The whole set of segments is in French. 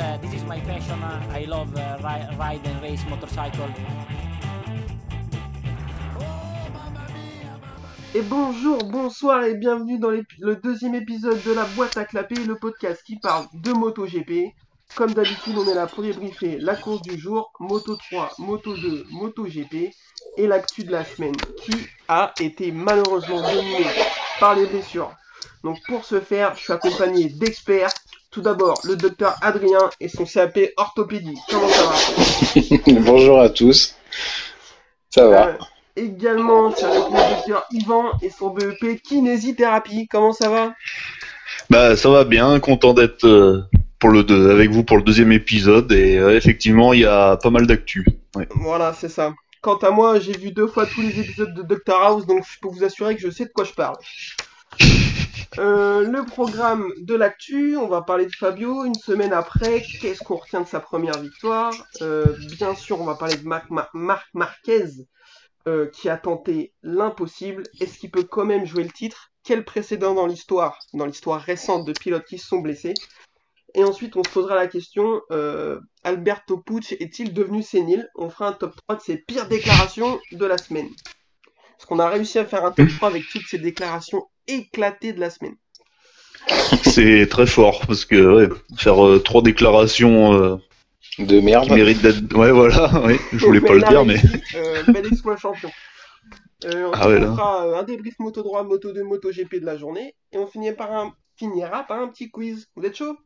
uh, this is my passion. Uh, I love uh, ri- ride and race motorcycle. Et bonjour, bonsoir et bienvenue dans le deuxième épisode de la boîte à clapper, le podcast qui parle de MotoGP. Comme d'habitude, on est là pour débriefer la course du jour, Moto 3, Moto 2, MotoGP et l'actu de la semaine qui a été malheureusement dominée par les blessures. Donc pour ce faire, je suis accompagné d'experts. Tout d'abord, le docteur Adrien et son CAP orthopédie. Comment ça va Bonjour à tous. Ça va Euh, Également, je suis avec le docteur Yvan et son BEP kinésithérapie. Comment ça va Bah ça va bien, content d'être euh, pour le deux, avec vous pour le deuxième épisode et euh, effectivement il y a pas mal d'actu. Ouais. Voilà, c'est ça. Quant à moi, j'ai vu deux fois tous les épisodes de Doctor House, donc je peux vous assurer que je sais de quoi je parle. Euh, le programme de l'actu, on va parler de Fabio une semaine après. Qu'est-ce qu'on retient de sa première victoire? Euh, Bien sûr, on va parler de Marc, Mar- Marc Marquez euh, qui a tenté l'impossible. Est-ce qu'il peut quand même jouer le titre? Quel précédent dans l'histoire, dans l'histoire récente de pilotes qui se sont blessés? Et ensuite, on se posera la question Alberto Pucci est-il devenu sénile? On fera un top 3 de ses pires déclarations de la semaine. Parce qu'on a réussi à faire un top 3 avec toutes ces déclarations éclatées de la semaine. C'est très fort parce que ouais, faire euh, trois déclarations euh, de qui merde. méritent d'être. Ouais voilà, ouais, je voulais pas le dire mais. Euh, bel exploit champion. Euh, Ah ouais, on là. fera euh, un débrief moto droit, moto 2, moto GP de la journée. Et on finira par un, finira par un petit quiz. Vous êtes chaud?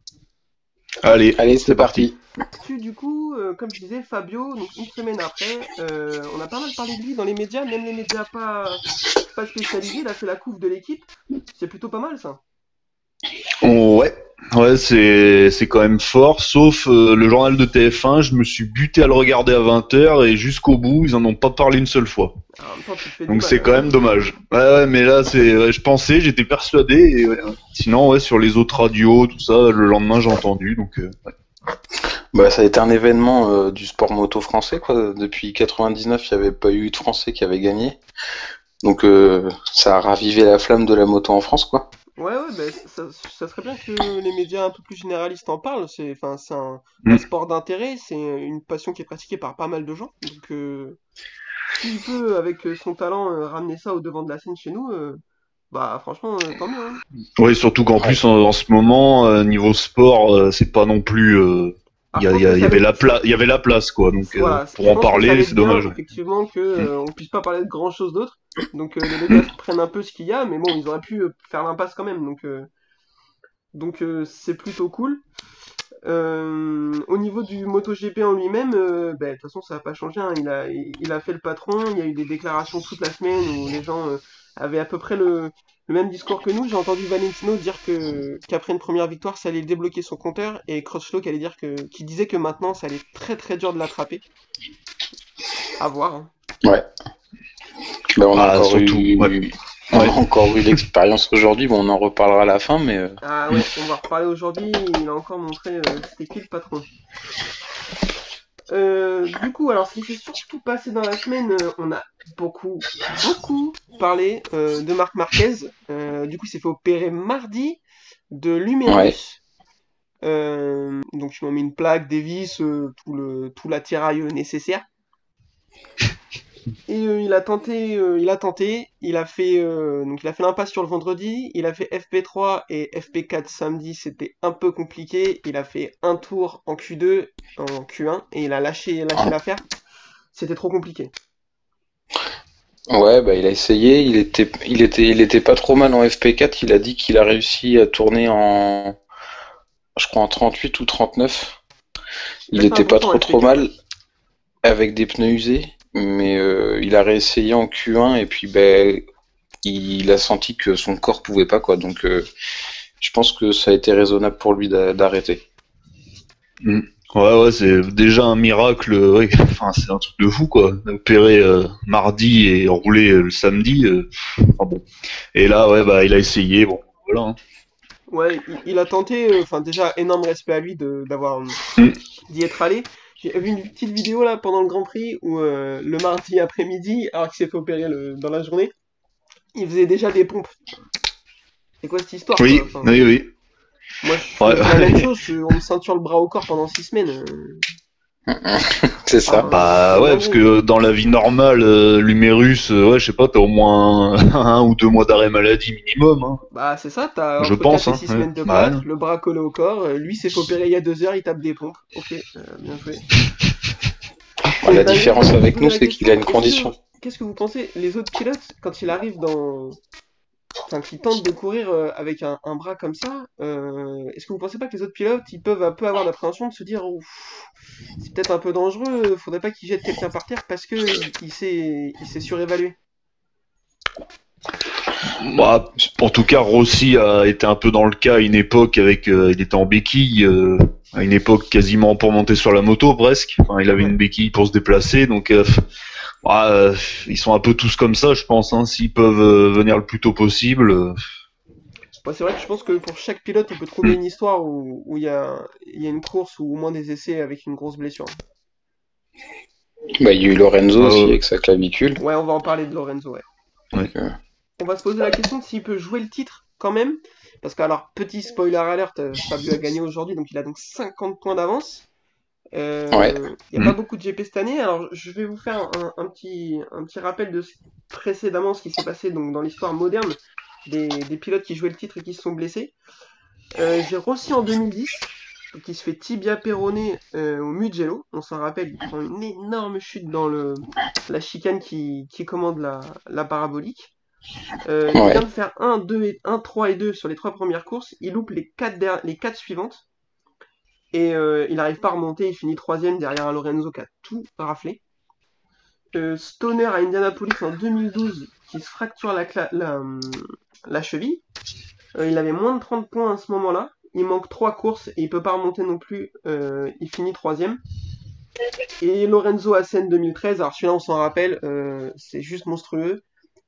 Allez, Allez, c'est parti. Puis, du coup, euh, comme je disais, Fabio, donc une semaine après, euh, on a pas mal parlé de lui dans les médias, même les médias pas, pas spécialisés. Il a fait la couve de l'équipe. C'est plutôt pas mal ça. Ouais, ouais c'est c'est quand même fort. Sauf euh, le journal de TF1, je me suis buté à le regarder à 20h et jusqu'au bout ils en ont pas parlé une seule fois. Temps, du Donc c'est hein. quand même dommage. Ouais, ouais, mais là, c'est, ouais, je pensais, j'étais persuadé. Et, ouais, sinon, ouais, sur les autres radios, tout ça, le lendemain, j'ai entendu. Donc, euh, ouais. Bah, ça a été un événement euh, du sport moto français, quoi. Depuis 99, il n'y avait pas eu de Français qui avait gagné. Donc, euh, ça a ravivé la flamme de la moto en France, quoi. Ouais, ouais, bah, ça, ça serait bien que les médias un peu plus généralistes en parlent. C'est, enfin, c'est un, Mm. un sport d'intérêt, c'est une passion qui est pratiquée par pas mal de gens. Donc, euh, s'il peut, avec son talent, euh, ramener ça au devant de la scène chez nous, euh, bah, franchement, euh, tant mieux. hein. Ouais, surtout qu'en Ouais. plus, en, en ce moment, euh, niveau sport, euh, c'est pas non plus. Il y, avait va la être- pla- il y avait la place, quoi. Donc, euh, pour en parler, c'est dommage. Effectivement, que euh, on puisse pas parler de grand chose d'autre. Donc euh, les médias prennent un peu ce qu'il y a, mais bon, ils auraient pu euh, faire l'impasse quand même. Donc donc c'est plutôt cool. Au niveau du MotoGP en lui-même, ben, de toute façon ça n'a pas changé. hein. Il a il, il a fait le patron. Il y a eu des déclarations toute la semaine où les gens avaient à peu près le le même discours que nous. J'ai entendu Valentino dire que qu'après une première victoire, ça allait débloquer son compteur et Crutchlow qui allait dire que qui disait que maintenant ça allait être très très dur de l'attraper. À voir. hein. Ouais. Bah, on a Ah, encore surtout, eu, ouais. on a encore eu l'expérience aujourd'hui. Bon, on en reparlera à la fin, mais euh, Ah ouais, on va reparler aujourd'hui. Il a encore montré euh, c'était qui le patron. Euh, du coup, alors ce qui s'est surtout passé dans la semaine, euh, on a beaucoup, beaucoup parlé euh, de Marc Marquez. Euh, du coup, il s'est fait opérer mardi de l'humérus. Euh, donc, ils m'ont mis une plaque, des vis, euh, tout le tout l'attirail nécessaire. Et euh, il a tenté, euh, il a tenté, il a fait, euh, donc il a fait l'impasse sur le vendredi, il a fait FP3 et FP4 samedi, c'était un peu compliqué. Il a fait un tour en Q2, en Q1 et il a lâché, lâché l'affaire. C'était trop compliqué. ouais, bah, il a essayé. Il était, il était, il était pas trop mal en FP4. Il a dit qu'il a réussi à tourner en, je crois en 38 ou 39. Il était pas trop trop FP4. mal avec des pneus usés, mais euh, il a réessayé en Q1 et puis ben il a senti que son corps pouvait pas quoi. Donc euh, je pense que ça a été raisonnable pour lui d'a- d'arrêter. Ouais, ouais, c'est déjà un miracle. ouais. Enfin, c'est un truc de fou, quoi. Opéré euh, mardi et roulé euh, le samedi. euh, enfin, bon. Et là, ouais, bah, il a essayé. Bon, voilà. hein. Ouais, il, il a tenté, euh, enfin déjà énorme respect à lui de d'avoir euh, Mm. d'y être allé. J'ai vu une petite vidéo là pendant le Grand Prix où euh, le mardi après-midi, alors qu'il s'est fait opérer le, dans la journée, il faisait déjà des pompes. C'est quoi cette histoire Oui, quoi Enfin, oui, oui. Moi, je Ouais. fais la même chose, on me ceinture le bras au corps pendant 6 semaines. euh, C'est ça. Ah, Bah ouais, parce que dans la vie normale, euh, l'humérus, euh, ouais, je sais pas, t'as au moins un ou deux mois d'arrêt maladie minimum. Hein. Bah, c'est ça, t'as Je pense, 4 et hein, 6 ouais. semaines de Bah, break, ouais. le bras collé au corps. euh, lui s'est fait opérer il y a 2 heures, il tape des pompes. Ok, euh, bien joué. Bah, la différence avec nous, c'est qu'il a une condition. est-ce que- Qu'est-ce que vous pensez, les autres pilotes, quand il arrive dans. Enfin, qu'ils tentent de courir euh, avec un, un bras comme ça, euh, est-ce que vous pensez pas que les autres pilotes, ils peuvent un peu avoir l'appréhension de se dire, c'est peut-être un peu dangereux, faudrait pas qu'il jette quelqu'un par terre parce que il, il s'est il s'est surévalué? Bah, en tout cas, Rossi a été un peu dans le cas à une époque avec, euh, il était en béquille, euh, à une époque quasiment pour monter sur la moto presque. Enfin, il avait une béquille pour se déplacer, donc euh, bah, euh, ils sont un peu tous comme ça, je pense. Hein, S'ils peuvent euh, venir le plus tôt possible. euh, Ouais, c'est vrai que je pense que pour chaque pilote, on peut trouver une histoire où, il y a, il y a une course ou au moins des essais avec une grosse blessure. Bah, il y a eu Lorenzo Euh, aussi avec sa clavicule. Ouais, on va en parler de Lorenzo, ouais. On va se poser la question de s'il peut jouer le titre quand même. Parce que, alors, petit spoiler alert, Fabio a gagné aujourd'hui, donc il a donc 50 points d'avance. Euh, Ouais. Il n'y a Mm. pas beaucoup de GP cette année, alors je vais vous faire un, un petit, un petit rappel de ce- précédemment ce qui s'est passé donc, dans l'histoire moderne des, des pilotes qui jouaient le titre et qui se sont blessés. Euh, J'ai Rossi en 2010, qui se fait tibia péroné euh, au Mugello. On s'en rappelle, il prend une énorme chute dans le, la chicane qui, qui commande la, la parabolique. Euh, Il vient de faire 1, 2 et 1, 3 et 2 sur les trois premières courses. Il loupe les 4, les quatre suivantes. Et euh, il n'arrive pas à remonter. Il finit troisième derrière un Lorenzo qui a tout raflé. Euh, Stoner à Indianapolis en 2012 qui se fracture la, hum, cheville. Euh, il avait moins de 30 points à ce moment-là. Il manque 3 courses et il peut pas remonter non plus. Il finit troisième. Et Lorenzo Assen 2013, alors celui-là on s'en rappelle, c'est juste monstrueux.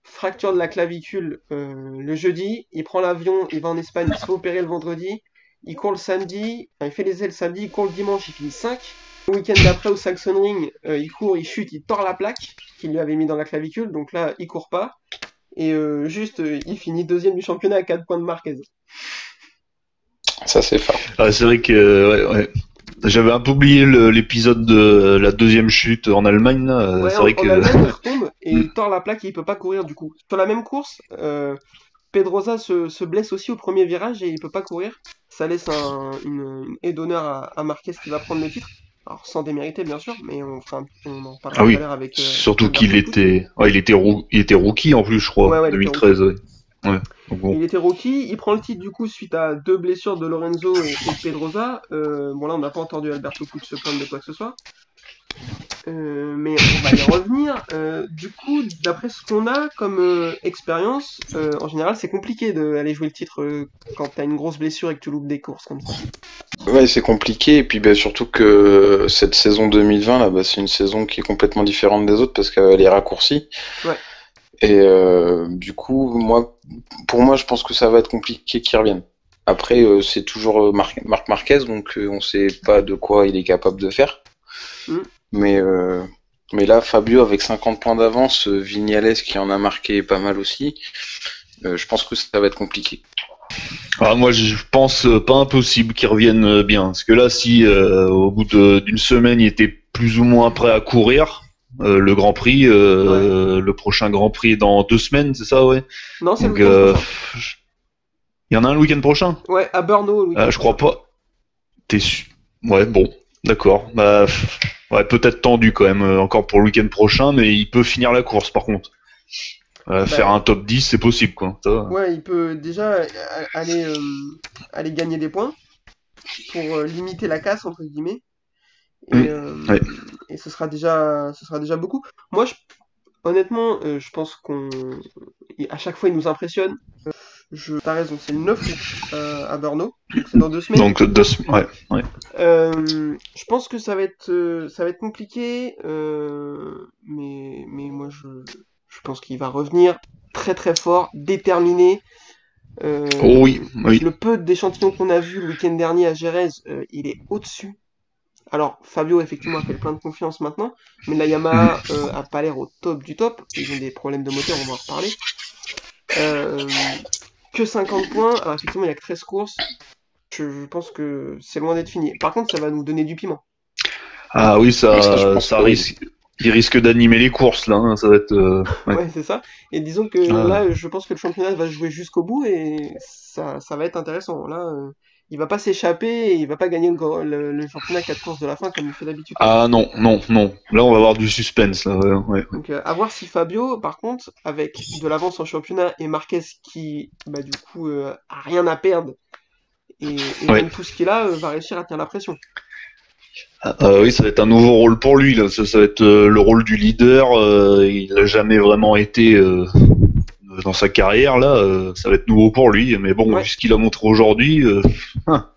Fracture de la clavicule le jeudi, il prend l'avion, il va en Espagne, il se fait opérer le vendredi, il court le samedi, enfin, il fait les ailes samedi, il court le dimanche, il finit 5. Le week-end d'après au Saxon Ring, euh, il court, il chute, il tord la plaque qu'il lui avait mis dans la clavicule, donc là il court pas. Et euh, juste, euh, il finit deuxième du championnat à 4 points de Marquez. ça, c'est fort. Ah, c'est vrai que euh, ouais, ouais. j'avais un peu oublié le- l'épisode de la deuxième chute en Allemagne. Là. Ouais, c'est en, vrai en que Allemagne, il retombe et il tord la plaque et il peut pas courir du coup. Sur la même course, euh, Pedrosa se, se blesse aussi au premier virage et il peut pas courir. Ça laisse un, une, une haie d'honneur à, à Marquez qui va prendre le titre. Alors sans démériter bien sûr, mais on, un- on en parlera Ah oui, tout à l'heure avec. euh, surtout qu'il était, ouais, il était, roo- il était rookie en plus, je crois, Ouais, ouais, il était 2013. Ouais. Ouais. Donc bon. Il était rookie, il prend le titre du coup suite à deux blessures de Lorenzo et, de Pedrosa. Euh, bon là on n'a pas entendu Alberto Pucci se plaindre de quoi que ce soit. Euh, mais on va y revenir. Euh, du coup, d'après ce qu'on a comme euh, expérience, en général c'est compliqué d'aller jouer le titre quand t'as une grosse blessure et que tu loupes des courses comme ça. Ouais, c'est compliqué. Et puis, bah, surtout que cette saison 2020, là, bah, c'est une saison qui est complètement différente des autres parce qu'elle est raccourcie. Ouais. Et du coup, moi, pour moi, je pense que ça va être compliqué qu'il revienne. Après, c'est toujours Mar- Marc Marquez, donc on sait pas de quoi il est capable de faire. Mm. Mais, euh, mais là, Fabio avec 50 points d'avance, euh, Vignales qui en a marqué pas mal aussi, euh, je pense que ça va être compliqué. Ah, moi, je pense euh, pas impossible qu'il revienne euh, bien. Parce que là, si euh, au bout d'une semaine, il était plus ou moins prêt à courir, euh, le Grand Prix, euh, le prochain Grand Prix est dans deux semaines, c'est ça, ouais? Non, c'est le week-end euh, prochain. je- il y en a un le week-end prochain? Ouais, à Brno le Ah, je crois pas. T'es sûr Ouais, bon, d'accord. Bah, ouais, peut-être tendu quand même euh, encore pour le week-end prochain, mais il peut finir la course par contre. Euh, Bah, faire un top 10, c'est possible quoi. Ça, Ouais, il peut déjà euh, aller, euh, aller gagner des points pour limiter la casse, entre guillemets. Et, Mm, euh, ouais. et ce sera déjà, ce sera déjà beaucoup. Moi, je, honnêtement, euh, je pense qu'on. À chaque fois, il nous impressionne. Euh, Je... T'as raison, c'est le 9 août euh, à Brno, donc c'est dans deux semaines. Donc deux sem- ouais, ouais. Euh, je pense que ça va être, euh, ça va être compliqué, euh, mais, mais moi je, je pense qu'il va revenir très très fort, déterminé. Oh oui, oui. Le peu d'échantillons qu'on a vu le week-end dernier à Jerez, il est au-dessus. Alors Fabio effectivement a fait le plein de confiance maintenant, mais la Yamaha euh, a pas l'air au top du top. Ils ont des problèmes de moteur, on va en reparler. Euh, que 50 points, alors effectivement il y a que 13 courses. je, je pense que c'est loin d'être fini. Par contre, ça va nous donner du piment. Ah oui, ça, ça, oui. risque. Il risque d'animer les courses là, hein, ça va être. euh, ouais. Ouais, c'est ça. Et disons que Ah. là, je pense que le championnat va jouer jusqu'au bout et ça, ça va être intéressant. Là, euh, il va pas s'échapper et il va pas gagner le, gros- le, le championnat à 4 courses de la fin comme il fait d'habitude. Ah non, non, non. Là, on va avoir du suspense là. ouais. Donc, euh, à voir si Fabio, par contre, avec de l'avance en championnat et Marquez qui, bah, du coup, euh, a rien à perdre et, et Ouais. donne tout ce qu'il a, euh, va réussir à tenir la pression. Ah oui, ça va être un nouveau rôle pour lui. Là. Ça, ça va être euh, le rôle du leader. euh, il n'a jamais vraiment été euh, dans sa carrière là. euh, ça va être nouveau pour lui. Mais bon, Ouais. vu ce qu'il a montré aujourd'hui, euh, hein,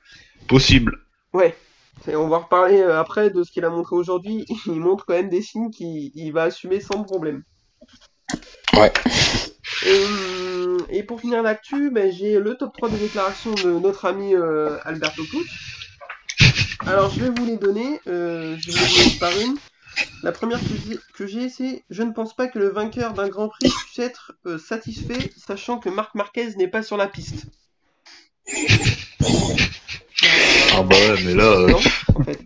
possible. Ouais. Et on va reparler euh, après de ce qu'il a montré aujourd'hui. Il montre quand même des signes qu'il il va assumer sans problème. Ouais. Euh, et pour finir l'actu, ben, j'ai le top 3 des déclarations de notre ami euh, Alberto Pucci. Alors je vais vous les donner, euh, je vais vous les donner par une. La première que j'ai- c'est Je ne pense pas que le vainqueur d'un Grand Prix puisse être euh, satisfait, sachant que Marc Marquez n'est pas sur la piste. Ah bah ouais, mais là, euh, Non, en fait.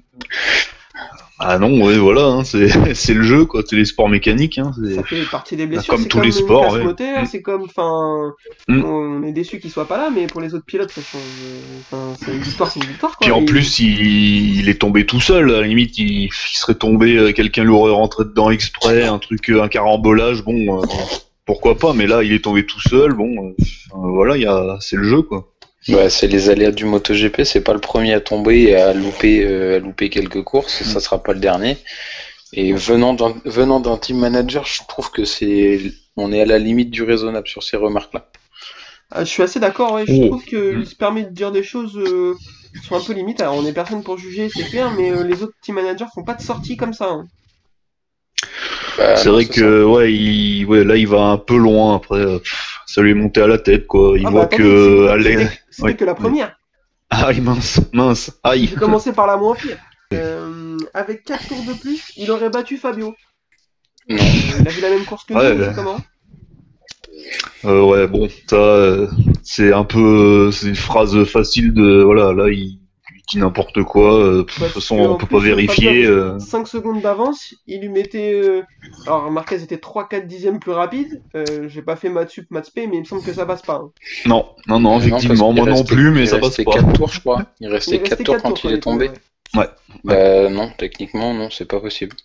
Ah non, ouais, voilà, hein, c'est c'est le jeu quoi. C'est les sports mécaniques. Hein, c'est- Ça fait partie des blessures. Comme tous les sports, ouais. Mm. c'est comme, enfin, Mm. on est déçu qu'il soit pas là, mais pour les autres pilotes, ça change. c'est une victoire, c'est une victoire. Quoi. Puis en plus, il, il est tombé tout seul. À la limite, il, il serait tombé, euh, quelqu'un l'aurait rentré dedans exprès, un truc, euh, un carambolage. Bon, euh, pourquoi pas. Mais là, il est tombé tout seul. Bon, euh, voilà, il y a, c'est le jeu quoi. Ouais, c'est les aléas du MotoGP, c'est pas le premier à tomber et à louper, euh, à louper quelques courses, ça sera pas le dernier. Et venant d'un venant d'un team manager, je trouve que c'est on est à la limite du raisonnable sur ces remarques-là. Ah, je suis assez d'accord, ouais. Je Oh. trouve qu'il se permet de dire des choses euh, qui sont un peu limites. Alors, on est personne pour juger, c'est clair, mais euh, les autres team managers font pas de sortie comme ça. hein. Bah, c'est non, vrai ça. que ouais, il, ouais, là, il va un peu loin. Après, euh, ça lui est monté à la tête quoi. Il Ah, bah, voit attendez, que, c'était- ouais. que la première. aïe mince, mince, aïe. J'ai commencé par la moins pire. Euh, avec 4 tours de plus, il aurait battu Fabio. Non. Euh, il a vu la même course que nous, Ouais, c'est ouais. comment? Euh, ouais, bon, ça, euh, c'est un peu, c'est une phrase facile de, voilà, là, il dit n'importe quoi. euh, de toute façon, on peut plus, pas vérifier. Fabio euh, 5 secondes d'avance, il lui mettait. euh, Alors, Marquez était 3-4 dixièmes plus rapide. Euh, J'ai pas fait maths sup, maths p, mais il me semble que ça passe pas. hein. Non, non, non, effectivement, qu'il moi non restait- plus, mais il ça passe restait pas. 4 tours, je crois. Il Il restait 4 restait tours quand tours il est tombé. ouais. Bah non, techniquement, non, c'est pas possible.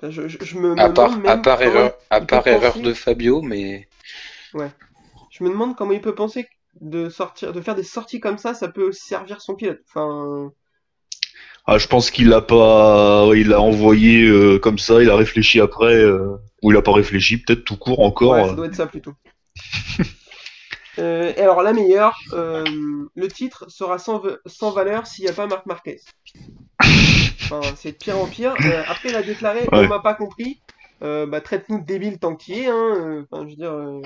Enfin, Je, je- je me, me À part, à erreur, à il part erreur penser- de Fabio, mais Je me demande comment il peut penser de sortir, de faire des sorties comme ça, ça peut servir son pilote. Enfin, Ah, je pense qu'il l'a pas, il l'a envoyé euh, comme ça, il a réfléchi après, euh, ou il a pas réfléchi, peut-être tout court encore. ouais, ça euh. doit être ça plutôt. Et alors la meilleure, le titre sera sans, sans valeur s'il n'y a pas Marc Marquez. Enfin, c'est de pire en pire. Après, il a déclaré, Ouais. on m'a pas compris. Euh, bah, traite-nous de débile tant qu'il est. Hein. Enfin, je veux dire. euh,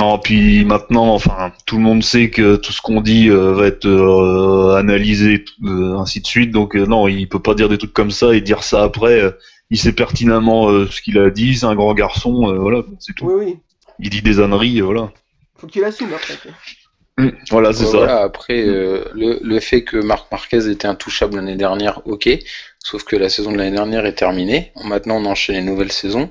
Non, puis maintenant, enfin, tout le monde sait que tout ce qu'on dit euh, va être euh, analysé, euh, ainsi de suite. Donc euh, non, il peut pas dire des trucs comme ça et dire ça après. euh, il sait pertinemment euh, ce qu'il a dit. C'est un grand garçon, euh, voilà, c'est tout. Oui, oui. Il dit des âneries, euh, voilà. Faut qu'il assume après. quoi. Mm, Voilà, c'est ça. après, euh, le, le fait que Marc Marquez était intouchable l'année dernière, ok. Sauf que la saison de l'année dernière est terminée. Maintenant, on enchaîne les nouvelles saisons.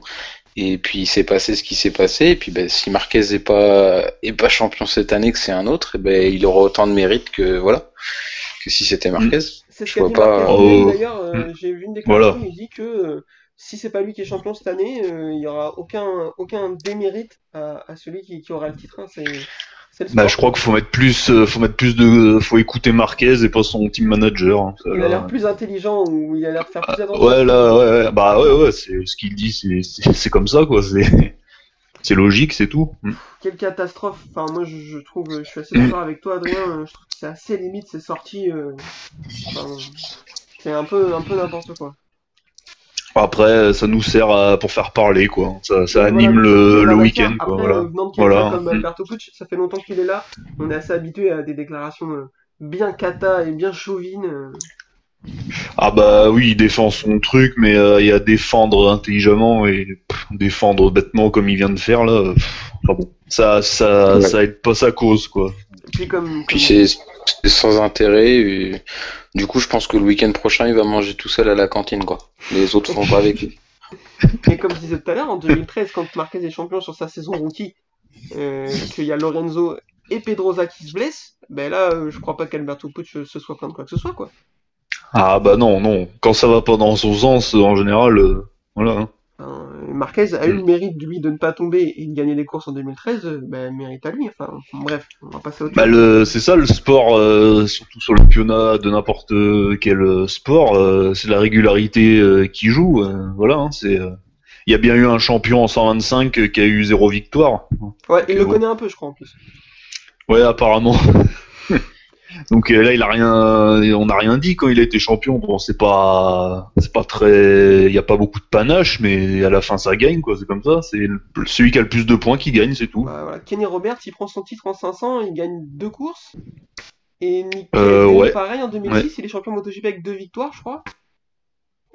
Et puis, il s'est passé ce qui s'est passé. Et puis, ben, si Marquez est pas, est pas champion cette année, que c'est un autre, eh ben, il aura autant de mérite que, voilà, que si c'était Marquez. C'est ce qu'a pas- Oh. d'ailleurs. euh, Mm. J'ai vu une déclaration, Voilà. il dit que euh, si c'est pas lui qui est champion cette année, euh, il y aura aucun, aucun démérite à, à celui qui, qui aura le titre. hein. Bah, je crois qu'il faut mettre plus, euh, faut mettre plus de, faut écouter Marquez et pas son team manager. hein, Il a l'air plus intelligent ou il a l'air de faire plus attention. Ouais, là, ouais, ouais, bah ouais, ouais, c'est ce qu'il dit, c'est, comme ça, quoi. C'est, c'est logique, c'est tout. Mm. Quelle catastrophe. Enfin, moi, je, je trouve, je suis assez Mm. d'accord avec toi, Adrien. euh, Je trouve que c'est assez limite ces sorties. euh, enfin, c'est un peu, un peu n'importe quoi. Après, ça nous sert à, pour faire parler, quoi. Ça, anime voilà, le, week-end, quoi. Après, Voilà. euh, venant de quelqu'un Voilà. comme Mm. Alberto Pucci, ça fait longtemps qu'il est là. On est assez habitué à des déclarations euh, bien cata et bien chauvines. euh. Ah bah oui, il défend son truc, mais euh, il y a défendre intelligemment et pff, défendre bêtement comme il vient de faire là. pff, enfin bon, ça, ça, Ouais. ça aide pas sa cause quoi. Puis comme, Puis comme- c'est c'est sans intérêt. Et... Du coup, je pense que le week-end prochain, il va manger tout seul à la cantine, quoi. Les autres vont pas avec lui. Mais comme je disais tout à l'heure, en 2013, quand Marquez est champion sur sa saison rookie, euh, qu'il y a Lorenzo et Pedroza qui se blessent, ben là, euh, je crois pas qu'Alberto Pucci se soit plaint de quoi que ce soit, quoi. Ah bah non, non. Quand ça va pas dans son sens, en général, euh, voilà. hein. Marquez a eu le mérite, lui, de ne pas tomber et de gagner les courses en 2013, euh, ben, mérite à lui. Enfin, bref, on va passer au Bah le, c'est ça le sport, euh, surtout sur le pionnat de n'importe quel euh, sport, euh, c'est la régularité euh, qui joue. voilà, hein, c'est. euh, Il y a bien eu un champion en 125 euh, qui a eu zéro victoire. Ouais, il le bon. connaît un peu, je crois, en plus. Ouais, apparemment. Donc euh, là, il a rien, on n'a rien dit quand il a été champion. Bon, c'est pas, c'est pas très, il y a pas beaucoup de panache, mais à la fin, ça gagne quoi. C'est comme ça. C'est celui qui a le plus de points qui gagne, c'est tout. Bah, voilà. Kenny Roberts, il prend son titre en 500, il gagne deux courses. Et Euh, Bublé, ouais. pareil, en 2006, il est champion MotoGP avec deux victoires, je crois.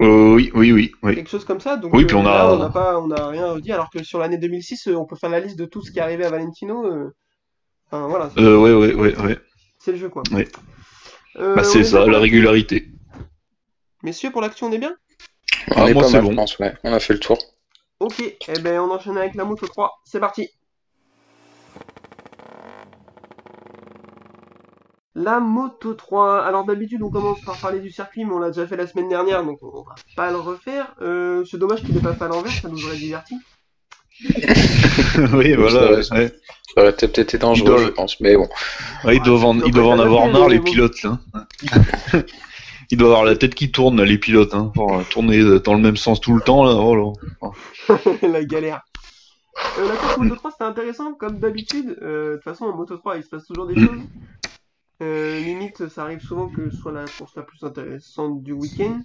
Euh, oui, oui, oui, oui. quelque chose comme ça. Donc, Oui, euh, puis on a- là, on n'a pas, on n'a rien dit. Alors que sur l'année 2006, euh, on peut faire la liste de tout ce qui est arrivé à Valentino. Enfin, voilà, Euh, ouais, ouais, ouais, ouais. C'est le jeu, quoi. Ouais. Euh, Bah, on c'est est ça, la régularité. Messieurs, pour l'action, on est bien On Ah, est moi, c'est bon. je pense, ouais. On a fait le tour. Ok, eh ben, on enchaîne avec la moto 3. C'est parti. La moto 3. Alors d'habitude on commence par parler du circuit, mais on l'a déjà fait la semaine dernière, donc on va pas le refaire. Euh, c'est dommage qu'il n'ait pas fait à l'envers, ça nous aurait diverti. oui, voilà. ça, ouais. Ça aurait peut-être été dangereux, doivent- je pense. Mais bon. Ouais, ils doivent en, ils ils doivent en doivent avoir marre, les pilotes, là. ils doivent avoir la tête qui tourne, là, les pilotes, hein. Pour euh, tourner dans le même sens tout le temps, là. Oh, là. la galère. Euh, la course Moto 3 c'était intéressant, comme d'habitude. Euh, De toute façon, en Moto 3 il se passe toujours des choses. Euh, limite, ça arrive souvent que ce soit la course la plus intéressante du week-end.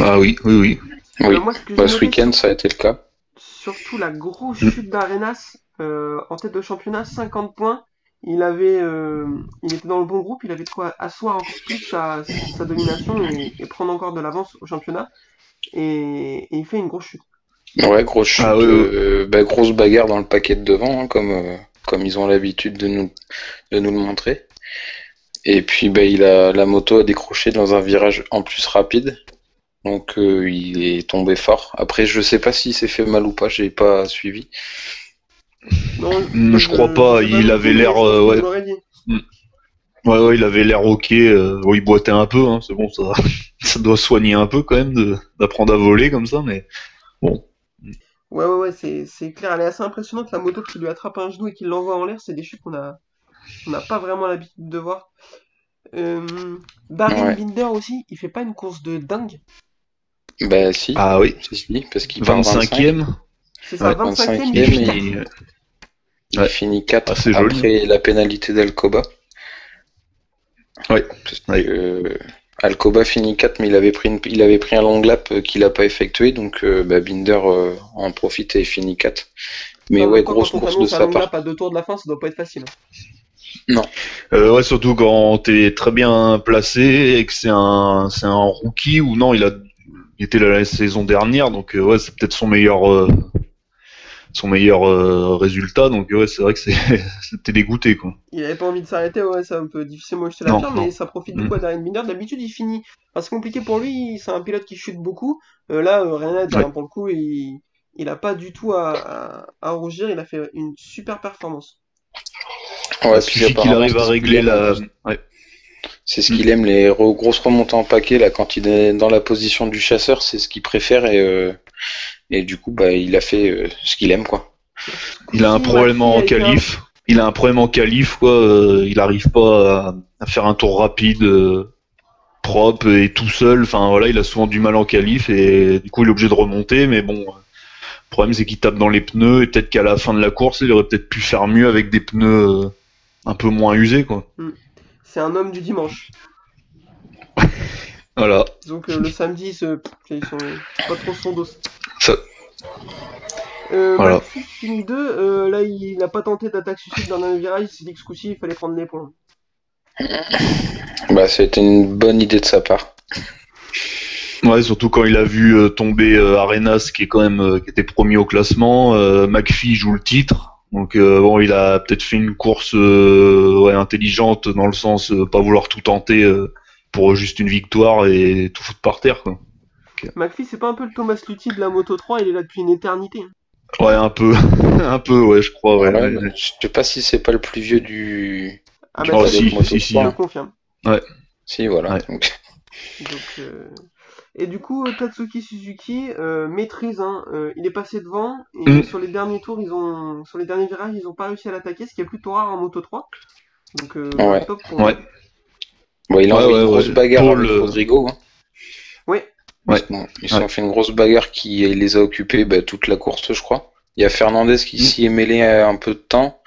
Ah oui, oui, oui. Oui. Euh, moi, ce Bah, ce week-end, ça a été le cas. Surtout la grosse chute d'Arenas euh, en tête de championnat, 50 points. Il avait, euh, il était dans le bon groupe, il avait de quoi asseoir encore plus sa, sa domination et, et prendre encore de l'avance au championnat. Et, et il fait une grosse chute. Ouais, grosse chute, Ah, ouais, ouais. euh, bah, grosse bagarre dans le paquet de devant, hein, comme, euh, comme ils ont l'habitude de nous, de nous le montrer. Et puis, bah, il a, la moto a décroché dans un virage en plus rapide. Donc, euh, il est tombé fort. Après, je sais pas s'il s'est fait mal ou pas, j'ai pas suivi. Non, je crois pas, il avait l'air, euh, ouais. dit. Ouais, ouais, il avait l'air ok. Euh, bon, il boitait un peu, hein. C'est bon, ça, ça doit soigner un peu quand même d'apprendre à voler comme ça, mais bon. Ouais, ouais, ouais, c'est, c'est clair. Elle est assez impressionnante, la moto qui lui attrape un genou et qui l'envoie en l'air. C'est des chutes qu'on a, on n'a pas vraiment l'habitude de voir. Euh, Darren Ouais. Binder aussi, il fait pas une course de dingue. Bah, si, Ah oui, si, si, parce qu'il part 25. 25ème. C'est ça, Ouais, 25ème, 25e, il et fait- il, il Ouais. finit 4 Ah, c'est joli. après la pénalité d'Alcoba. Ouais. Que, Ouais. euh, Alcoba finit 4, mais il avait pris, une- il avait pris un long lap euh, qu'il a pas effectué, donc euh, bah, Binder euh, en profite et finit 4. Mais en ouais, grosse quand on course de sa part. lap à deux tours de la fin, ça doit pas être facile. hein. Euh, ouais, surtout quand t'es très bien placé et que c'est un, c'est un rookie ou non, il a, il était là la saison dernière, donc euh, ouais, c'est peut-être son meilleur, euh, son meilleur euh, résultat, donc ouais, c'est vrai que c'est, c'était dégoûté quoi. Il avait pas envie de s'arrêter, ouais, ça un peu difficilement jeter la Non, pierre, non. mais ça profite Mm. beaucoup à Darren Binder. D'habitude, il finit. Enfin, c'est compliqué pour lui, c'est un pilote qui chute beaucoup. Euh, là, euh, rien à dire, Ouais. hein, pour le coup, il, il a pas du tout à, à, à rougir, il a fait une super performance. Ouais, il puis suffit qu'il arrive à c'est régler la, ouais. C'est ce qu'il aime, les re- grosses remontées en paquet, là, quand il est dans la position du chasseur, c'est ce qu'il préfère, et, euh, et du coup, bah, il a fait euh, ce qu'il aime, quoi. Il a un problème en qualif. Il a un problème en qualif, quoi. euh, il arrive pas à, à faire un tour rapide, euh, propre et tout seul. Enfin voilà, il a souvent du mal en qualif et du coup il est obligé de remonter. Mais bon, le problème c'est qu'il tape dans les pneus et peut-être qu'à la fin de la course, il aurait peut-être pu faire mieux avec des pneus euh, un peu moins usés, quoi. C'est un homme du dimanche. Voilà. Donc euh, le samedi, ils se... ils sont pas trop son dos. Ça- Euh, Voilà. Maxi finit 2, euh, là il n'a pas tenté d'attaque suicide dans un virage, il s'est dit que ce coup-ci il fallait prendre les points. Bah, c'était une bonne idée de sa part. Ouais, surtout quand il a vu euh, tomber euh, Arenas, qui est quand même euh, qui était premier au classement. Euh, McPhee joue le titre, donc euh, bon, il a peut-être fait une course euh, ouais, intelligente dans le sens euh, pas vouloir tout tenter euh, pour juste une victoire et tout foutre par terre. Quoi. McPhee, c'est pas un peu le Thomas Lutti de la Moto 3, il est là depuis une éternité. hein. Ouais, un peu, un peu, ouais, je crois. Ouais, Ouais, ouais. Je sais pas si c'est pas le plus vieux du. Ah bah si, Moto si, si, je confirme. Si, voilà. Ouais. Donc, Donc, euh, Et du coup, Tatsuki Suzuki euh, maîtrise, hein, euh, il est passé devant, et Mm. sur les derniers tours, ils ont, sur les derniers virages, ils ont pas réussi à l'attaquer, ce qui est plutôt rare en Moto 3. Donc, euh, Ouais. top pour Ouais. bon, il a Ouais, une grosse ouais. bagarre Pour avec le- Rodrigo. Hein. Ouais. Ils, se sont Ouais. fait une grosse bagarre qui les a occupés bah, toute la course, je crois. Il y a Fernandez qui Mm. s'y est mêlé euh, un peu de temps.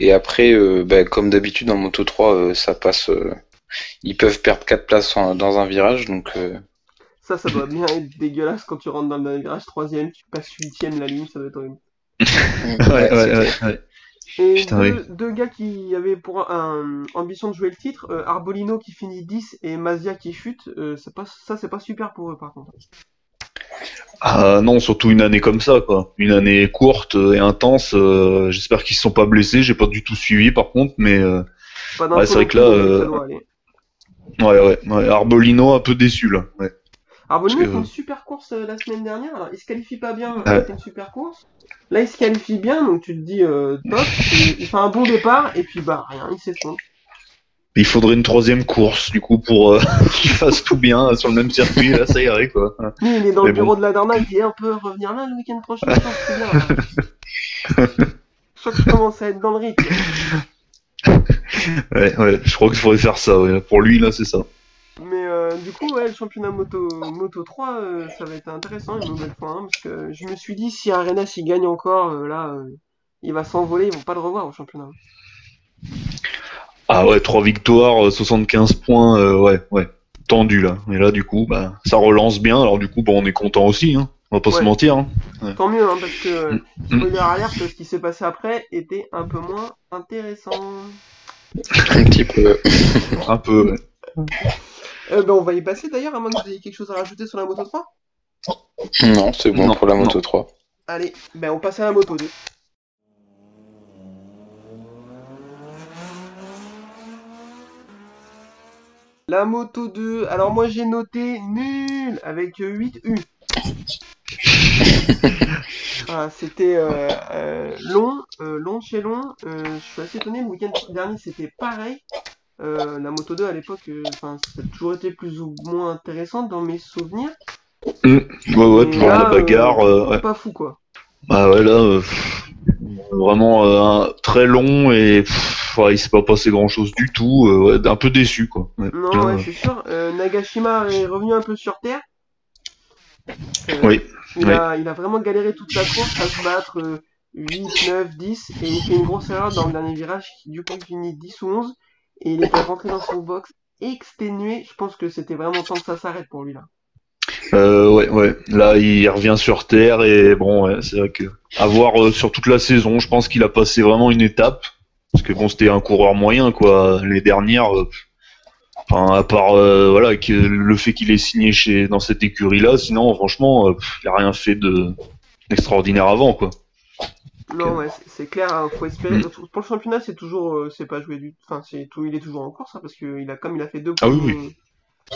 Et après, euh, bah, comme d'habitude en Moto 3, euh, ça passe. euh, ils peuvent perdre 4 places en- dans un virage. Donc, euh, Ça, ça doit bien être dégueulasse quand tu rentres dans le virage troisième, tu passes huitième la ligne, ça doit être horrible. Ouais, ouais, ouais, ouais. Et Putain, deux, deux gars qui avaient pour un, ambition de jouer le titre, euh, Arbolino qui finit 10 et Mazia qui chute, euh, pas, ça c'est pas super pour eux par contre. Ah non, surtout une année comme ça, quoi. Une année courte et intense. euh, J'espère qu'ils se sont pas blessés. J'ai pas du tout suivi, par contre, mais Ouais, c'est vrai que là, plus, mais ça doit aller. ouais, ouais, ouais. Arbolino un peu déçu là. Ouais. Parce fait une super course euh, la semaine dernière, alors il se qualifie pas bien Ouais. avec une super course. Là il se qualifie bien, donc tu te dis euh, top, il fait un bon départ, et puis bah rien, il s'effondre. Il faudrait une troisième course, du coup, pour euh, qu'il fasse tout bien euh, sur le même circuit. Là, ça irait, quoi. Il est dans Mais le bureau bon. de la Dorna, il dit on peut revenir là le week-end prochain, je bien. crois commence à être dans le rythme. Ouais, ouais. Je crois qu'il faudrait faire ça. Ouais. Pour lui, là, c'est ça. Mais euh, du coup, ouais, le championnat moto, moto 3, euh, ça va être intéressant une nouvelle fois. hein, parce que je me suis dit, si Arenas il gagne encore, euh, là, euh, il va s'envoler, ils vont pas le revoir au championnat. Ah ouais, trois victoires, euh, 75 points. euh, ouais, ouais. Tendu là. Et là, du coup, bah, ça relance bien. Alors, du coup, bon, on est content aussi. Hein. On va pas Ouais. se mentir. Hein. Tant mieux, hein, parce que euh, Mm. spoiler alert, ce qui s'est passé après était un peu moins intéressant. un petit peu. Un peu. ouais. Euh, ben, on va y passer d'ailleurs, à moins que vous ayez quelque chose à rajouter sur la moto 3. Non, c'est bon Non, pour la Moto non. 3. Allez, ben on passe à la moto 2. La moto 2, alors moi j'ai noté nul avec 8 U. Ah, C'était euh, euh, long, euh, long chez long. Euh, je suis assez étonné, le week-end dernier c'était pareil. Euh, la moto 2 à l'époque, euh, enfin, ça a toujours été plus ou moins intéressante dans mes souvenirs. Ouais, ouais, Mais toujours là, la bagarre. euh, euh, ouais. Pas fou quoi. Bah ouais, là, vraiment très long et pff, ouais, il s'est pas passé grand chose du tout. ouais, un peu déçu, quoi. Ouais, Non, ouais, euh, c'est sûr. Euh, Nagashima est revenu un peu sur Terre. Euh, Oui, Il, oui. a, il a vraiment galéré toute la course à se battre euh, 8, 9, 10. Et il fait une grosse erreur dans le dernier virage qui du coup finit 10 ou 11. Et il était rentré dans son box exténué. Je pense que c'était vraiment temps que ça s'arrête pour lui là. Euh, ouais, ouais. Là, il revient sur terre et bon, c'est vrai que à voir euh, sur toute la saison, je pense qu'il a passé vraiment une étape parce que bon, c'était un coureur moyen quoi. Les dernières, euh, enfin, à part voilà que le fait qu'il ait signé chez dans cette écurie là, sinon franchement, il a rien fait de d'extraordinaire avant quoi. Non, ouais, c'est- clair, hein, faut espérer. Mm. Pour le championnat, c'est toujours, euh, c'est pas joué du, enfin, c'est tout, il est toujours en course, hein, parce que il a, comme il a fait deux, Ah oui,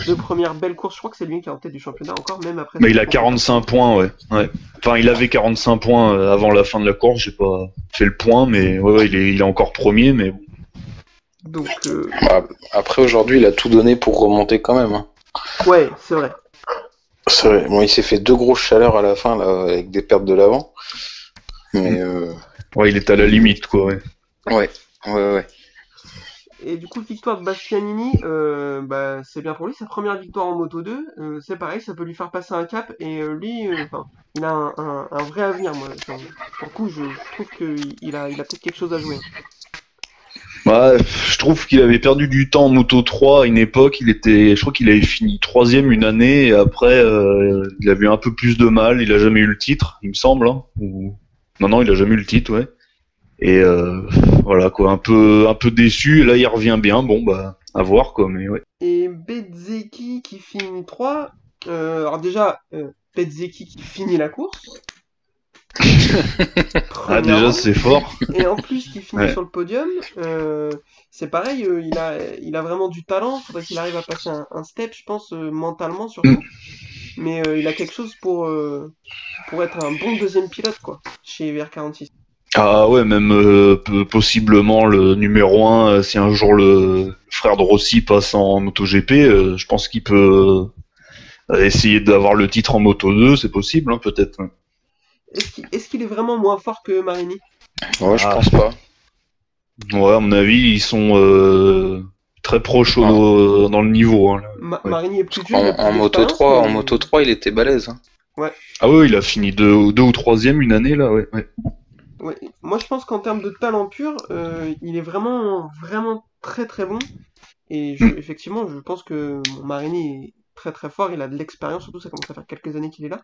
deux premières belles courses, je crois que c'est lui qui est en tête du championnat encore, même après. Mais il a 45 points, ouais. ouais. Enfin, il avait 45 points euh, avant la fin de la course. J'ai pas fait le point, mais ouais, ouais, il est, il est encore premier, mais bon. Donc, euh, Bah, après, aujourd'hui, il a tout donné pour remonter quand même. hein. ouais, c'est vrai. C'est vrai. Bon, il s'est fait deux grosses chaleurs à la fin, là, avec des pertes de l'avant. Mais, euh, ouais, il est à la limite, quoi. Ouais. ouais, ouais, ouais. Et du coup, victoire de Bastianini, euh, bah, c'est bien pour lui, sa première victoire en Moto 2, euh, c'est pareil, ça peut lui faire passer un cap, et euh, lui, euh, enfin, il a un, un, un vrai avenir, moi. Enfin, pour le coup, je, je trouve qu'il il a, il a peut-être quelque chose à jouer. Ouais, je trouve qu'il avait perdu du temps en Moto 3 à une époque. Il était, je crois qu'il avait fini troisième une année et après, euh, il avait eu un peu plus de mal. Il a jamais eu le titre, il me semble. Hein, ou... Non, non, il a jamais eu le titre, ouais. Et euh, voilà quoi, un peu, un peu déçu. Et là, il revient bien. Bon, bah, à voir quoi, mais ouais. Et Bezzeki qui finit 3. Euh, alors déjà, euh, Bezzeki qui finit la course. Ah, déjà, c'est fort. Et en plus qui finit Ouais. sur le podium, euh, c'est pareil, euh, il a, il a vraiment du talent. Faudrait qu'il arrive à passer un, un step, je pense, euh, mentalement surtout. Mais euh, il a quelque chose pour, euh, pour être un bon deuxième pilote, quoi, chez VR46. Ah ouais, même euh, possiblement le numéro 1, si un jour le frère de Rossi passe en MotoGP, euh, je pense qu'il peut essayer d'avoir le titre en Moto 2, c'est possible, hein, peut-être. Est-ce qu'il est, qu'il est vraiment moins fort que Marini? Ouais, je Ah. pense pas. Ouais, à mon avis, ils sont euh, très proches au- dans le niveau. hein. Ma- Ouais. Marini est plus dur. En, en Moto d'expérience, 3, en Moto 3, il était balèze. hein. Ah ouais, il a fini deux, deux ou troisième une année là, ouais. ouais. Ouais. Moi, je pense qu'en termes de talent pur, euh, il est vraiment, vraiment très très bon. Et je- Mm. effectivement, je pense que bon, Marini est très très fort. Il a de l'expérience, surtout ça commence à faire quelques années qu'il est là.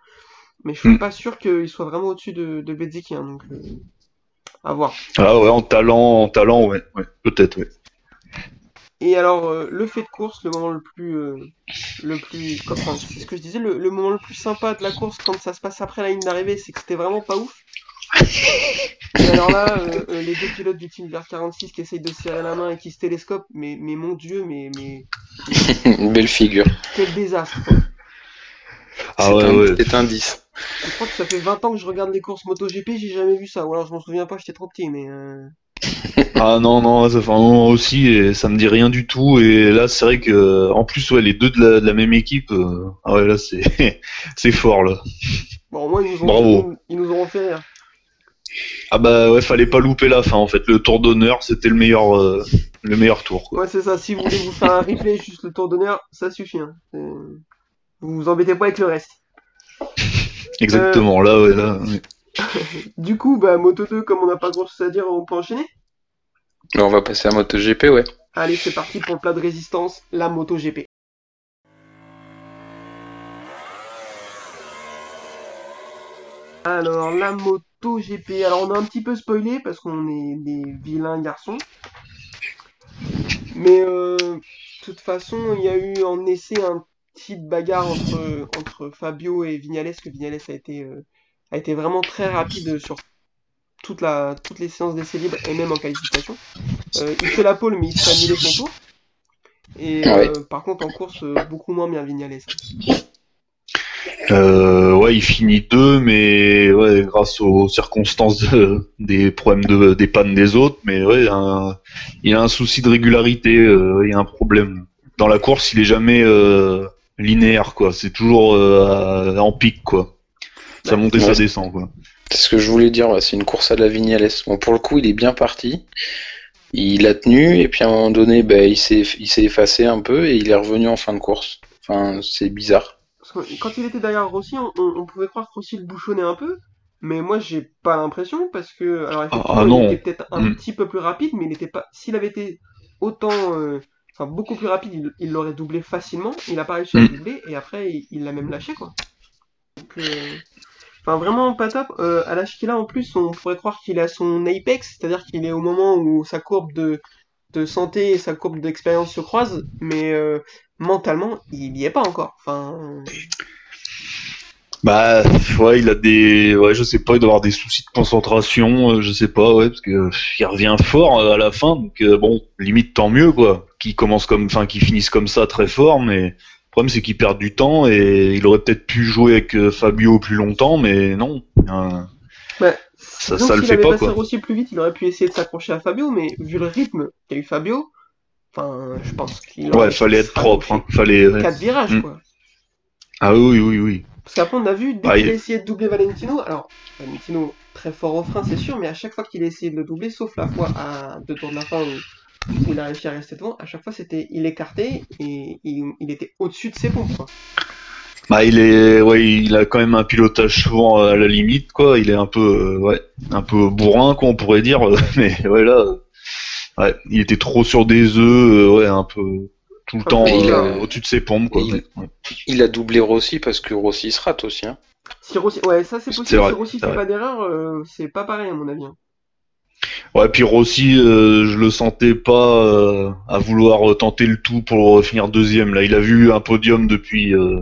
Mais je suis Mm. pas sûr qu'il soit vraiment au-dessus de, de Bezzeki, hein, donc euh, à voir. Ah ouais, en talent, en talent, ouais, ouais peut-être, ouais. Et alors, euh, le fait de course, le moment le plus, euh, le plus, enfin, c'est ce que je disais, le, le moment le plus sympa de la course quand ça se passe après la ligne d'arrivée, c'est que c'était vraiment pas ouf. Et alors là, euh, euh, les deux pilotes du team VR46 qui essayent de se serrer la main et qui se télescopent, mais, mais mon dieu, mais, mais Une belle figure. quel désastre. quoi. Ah c'est ouais, un, ouais. c'est un 10. Je crois que ça fait 20 ans que je regarde les courses MotoGP, j'ai jamais vu ça. Ou alors je m'en souviens pas, j'étais trop petit, mais euh, Ah non, non, ça fait un moment aussi et ça me dit rien du tout. Et là, c'est vrai que, en plus, ouais, les deux de la, de la même équipe, euh, ah ouais, là, c'est, c'est fort, là. bon, au moins ils nous ont, Bravo. ils nous- auront fait rire. Ah bah ouais, fallait pas louper la fin, en fait. Le tour d'honneur, c'était le meilleur, euh, le meilleur tour, quoi. Ouais, c'est ça. Si vous voulez vous faire un replay, juste le tour d'honneur, ça suffit. Hein. Vous vous embêtez pas avec le reste. Exactement, là, ouais, là. ouais. Du coup, bah, Moto 2, comme on n'a pas grand chose à dire, on peut enchaîner? On va passer à MotoGP, ouais. Allez, c'est parti pour le plat de résistance, la Moto GP. Alors, la Moto GP. Alors, on a un petit peu spoilé parce qu'on est des vilains garçons. Mais, euh, de toute façon, il y a eu en essai un petite bagarre entre, entre Fabio et Vignales, que Vignales a été, euh, a été vraiment très rapide sur toute la, toutes les séances d'essai libre et même en qualification. Euh, il fait la pole, mais il se fait annuler son tour. Et euh, par contre, en course, euh, beaucoup moins bien Vignales. Euh, ouais, il finit deux, mais ouais, grâce aux circonstances de- des problèmes de, des pannes des autres. Mais ouais, un- il a un souci de régularité, euh, il y a un problème. Dans la course, il est jamais euh, linéaire, quoi. C'est toujours euh, en pic, quoi. Ça monte et ça descend, quoi. C'est ce que je voulais dire, ouais, c'est une course à la Vignales. Bon, pour le coup, il est bien parti. Il a tenu, et puis à un moment donné, ben, il s'est effacé un peu, et il est revenu en fin de course. Enfin, c'est bizarre. Parce que quand il était derrière Rossi, on, on- on pouvait croire que Rossi le bouchonnait un peu. Mais moi, j'ai pas l'impression parce que, alors effectivement, ah il était peut-être un Mm. petit peu plus rapide, mais il était pas. S'il avait été autant, euh, enfin beaucoup plus rapide, il- l'aurait doublé facilement. Il a pas réussi à le Mm. doubler et après, il il l'a même lâché quoi. Donc, euh, Enfin, vraiment pas top. Euh, à l'âge qu'il a, en plus, on pourrait croire qu'il à son apex, c'est-à-dire qu'il est au moment où sa courbe de, santé et sa courbe d'expérience se croisent, mais euh, mentalement, il y est pas encore. Enfin, Bah, ouais, il a des, ouais, je sais pas, il doit avoir des soucis de concentration, euh, je sais pas, ouais, parce que euh, il revient fort à la fin, donc bon, limite tant mieux, quoi. Qu'il commence comme, enfin, qu'il finisse comme ça très fort, mais problème c'est qu'il perd du temps et il aurait peut-être pu jouer avec euh, Fabio plus longtemps, mais non. Ouais, Ça- ça le s'il fait avait pas, passé quoi. Rossi plus vite, il aurait pu essayer de s'accrocher à Fabio, mais vu le rythme qu'a eu Fabio, enfin, je pense qu'il ouais, fallait être propre, hein, fallait. Quatre virages, Mm. quoi. Ah oui, oui, oui. Parce qu'après, on a vu, dès Ah, qu'il il- a essayé de doubler Valentino, alors, Valentino, très fort au frein, c'est sûr, mais à chaque fois qu'il a essayé de le doubler, sauf la fois à deux tours de la fin où il a réussi à rester devant, à chaque fois, c'était, il écartait et il, il était au-dessus de ses pompes, quoi. Bah, il est, ouais, il a quand même un pilotage souvent à la limite, quoi. Il est un peu, euh, ouais, un peu bourrin, quoi, on pourrait dire. Mais ouais, là, ouais, il était trop sur des œufs, euh, ouais, un peu tout le Ah, temps euh, a- au-dessus de ses pompes, quoi. il- Ouais, ouais. Il a doublé Rossi parce que Rossi se rate aussi. Hein. Si Rossi, ouais, ça c'est possible, vrai, si Rossi fait vrai. pas d'erreur, euh, c'est pas pareil, à mon avis. hein. Ouais, puis Rossi, euh, je le sentais pas euh, à vouloir tenter le tout pour finir deuxième. Là, il a vu un podium depuis. euh,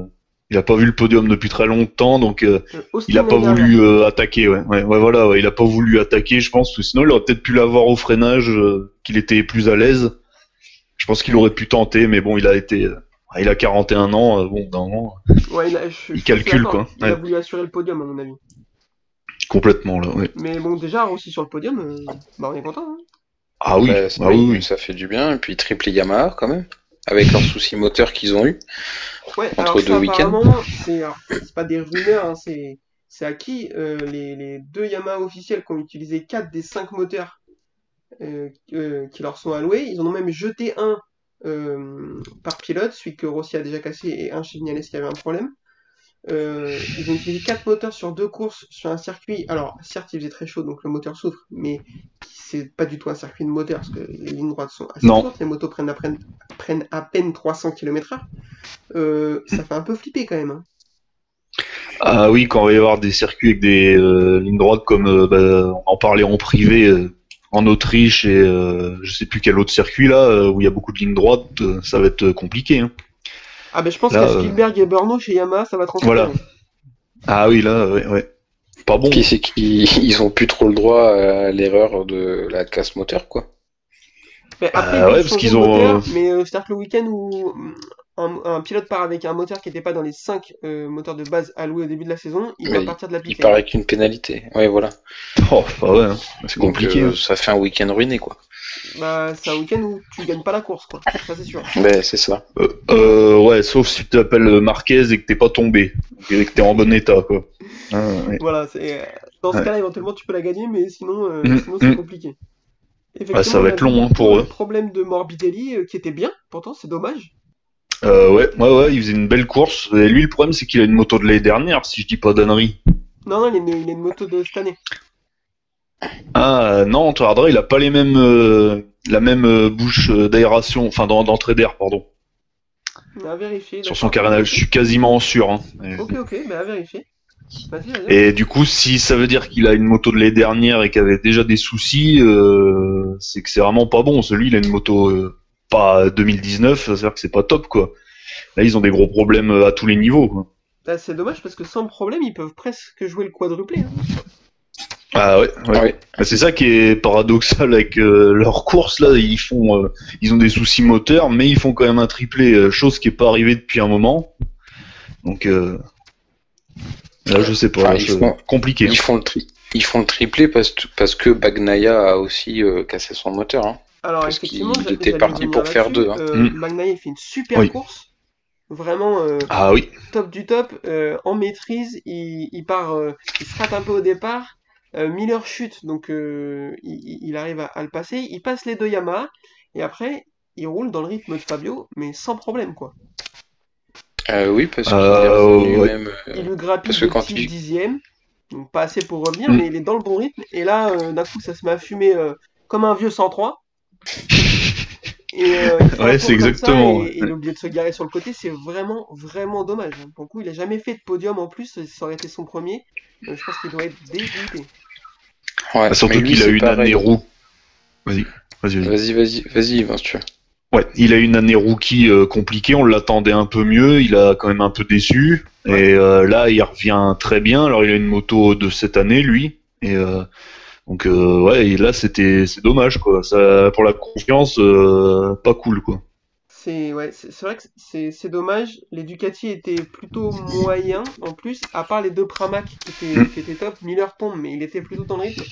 il a pas vu le podium depuis très longtemps, donc euh, Euh, il a pas voulu euh, attaquer. Ouais. Ouais, ouais, voilà, ouais, il a pas voulu attaquer, je pense. que Sinon, il aurait peut-être pu l'avoir au freinage, euh, qu'il était plus à l'aise. Je pense qu'il aurait pu tenter, mais bon, il a été. euh, il a 41 ans, euh, bon, d'un moment, Ouais, il, a- je- je il suis calcule, quoi. Il a voulu assurer le podium, à mon avis. Complètement là. Ouais. Mais bon, déjà, aussi sur le podium, euh, bah, on est content. Hein. Ah oui, Bah, ah oui, oui. ça fait du bien. Et puis triple Yamaha quand même, avec leurs soucis moteurs qu'ils ont eu. Ouais, Entre alors deux week-ends. c'est pas des rumeurs, hein, c'est c'est acquis. Euh, les, les deux Yamaha officiels qui ont utilisé 4 des 5 moteurs euh, euh, qui leur sont alloués, ils en ont même jeté un euh, par pilote, celui que Rossi a déjà cassé et un chez Vignales qui avait un problème. Euh, ils ont utilisé 4 moteurs sur deux courses sur un circuit. Alors, certes, il faisait très chaud, donc le moteur souffre, mais c'est pas du tout un circuit de moteur parce que les lignes droites sont assez Non. courtes, les motos prennent à peine, prennent à peine 300 km/h. Euh, ça fait un peu flipper quand même. hein. Ah oui, quand il va y avoir des circuits avec des euh, lignes droites comme euh, bah, on en parlait en privé en Autriche et euh, je sais plus quel autre circuit là où il y a beaucoup de lignes droites, ça va être compliqué. Hein. Ah ben je pense qu'à euh, Spielberg et Brno chez Yamaha, ça va transpirer. Voilà. Ah oui là, ouais, ouais. Pas bon. Puis c'est qu'ils ils ont plus trop le droit à l'erreur de la casse moteur, quoi. Mais après, Ah ils ouais, ont parce qu'ils ont, moteur, euh, mais euh, c'est-à-dire que le week-end où un, un pilote part avec un moteur qui n'était pas dans les 5 moteurs de base alloués au début de la saison, il Mais va partir de la Il piste. paraît qu'une pénalité. Ouais, voilà. Oh, bah ouais, hein. c'est Donc compliqué. euh, hein. ça fait un week-end ruiné, quoi. Bah, c'est un week-end où tu gagnes pas la course, quoi. Ça, c'est sûr. Ben, c'est ça. Euh, euh, ouais, sauf si tu t'appelles Marquez et que t'es pas tombé et que t'es en bon état quoi. Ah, ouais. Voilà, c'est... euh, dans ce Ouais. cas-là, éventuellement, tu peux la gagner, mais sinon, euh, Mm, sinon c'est mm. compliqué. Ah, ça va être long, hein, pour le eux. problème de Morbidelli, euh, qui était bien, pourtant, c'est dommage. Euh, ouais, ouais, ouais, il faisait une belle course. Et lui, le problème, c'est qu'il a une moto de l'année dernière, si je dis pas d'annerie. Non, non, il a une, il a une moto de cette année. Ah non, Toradra, il a pas les mêmes, euh, la même euh, bouche euh, d'aération, enfin d'en- d'entrée d'air, pardon, À vérifier. sur son carénage. Je suis quasiment sûr. Hein. Ok, ok, bah à vérifier. Et du coup, si ça veut dire qu'il a une moto de l'année dernière et qu'il avait déjà des soucis, euh, c'est que c'est vraiment pas bon. Celui, il a une moto euh, pas 2019, ça veut dire que c'est pas top, quoi. Là, ils ont des gros problèmes euh, à tous les niveaux. quoi. Bah, c'est dommage parce que sans problème, ils peuvent presque jouer le quadruplé. hein. Ah ouais, ouais. Ouais. Bah, C'est ça qui est paradoxal avec euh, leur course là. Ils font, euh, ils ont des soucis moteurs, mais ils font quand même un triplé, euh, chose qui est pas arrivée depuis un moment. Donc euh, là, je sais pas, Enfin, là, ils je- font- compliqué. Ils font le, tri- ils font le triplé parce, que- parce que Bagnaia a aussi euh, cassé son moteur. Hein. Alors, Parce effectivement, qu'il j'a- était parti pour faire deux, hein. Euh, Mm. Il fait une super Oui. course. Vraiment euh, Ah oui, top du top, euh, en maîtrise. Il, il part, euh, il se rate un peu au départ. Euh, Miller chute, donc euh, il, il arrive à, à le passer. Il passe les deux Yamaha. Et après, il roule dans le rythme de Fabio, mais sans problème, quoi. Euh, oui, parce qu'il Euh, ouais. même. Il lui grappille parce que des quand petits il- dixièmes, donc pas assez pour revenir, Mm. mais il est dans le bon rythme. Et là, euh, d'un coup, ça se met à fumer euh, comme un vieux 103. Et, euh, Ouais, c'est exactement, et, et il a oublié de se garer sur le côté, c'est vraiment, vraiment dommage. hein. Pour le coup, il a jamais fait de podium en plus, ça aurait été son premier. Euh, je pense qu'il doit être dégoûté. Ouais, Ah, surtout qu'il a une pareil. année roue. Vas-y, vas-y, vas-y. Vas-y, vas-y, vas-y, Vince, tu vois. Ouais, il a eu une année rookie euh, compliquée, on l'attendait un peu mieux, il a quand même un peu déçu. Et euh, là, il revient très bien. Alors, il a une moto de cette année, lui. Et euh, donc, euh, ouais, et là, c'était, c'est dommage, quoi. Ça, pour la confiance, euh, pas cool, quoi. C'est ouais, vrai que c'est dommage. Les Ducati étaient plutôt moyens en plus, à part les deux Pramac qui étaient, Mm. qui étaient top. Miller tombe, mais il était plutôt dans le rythme.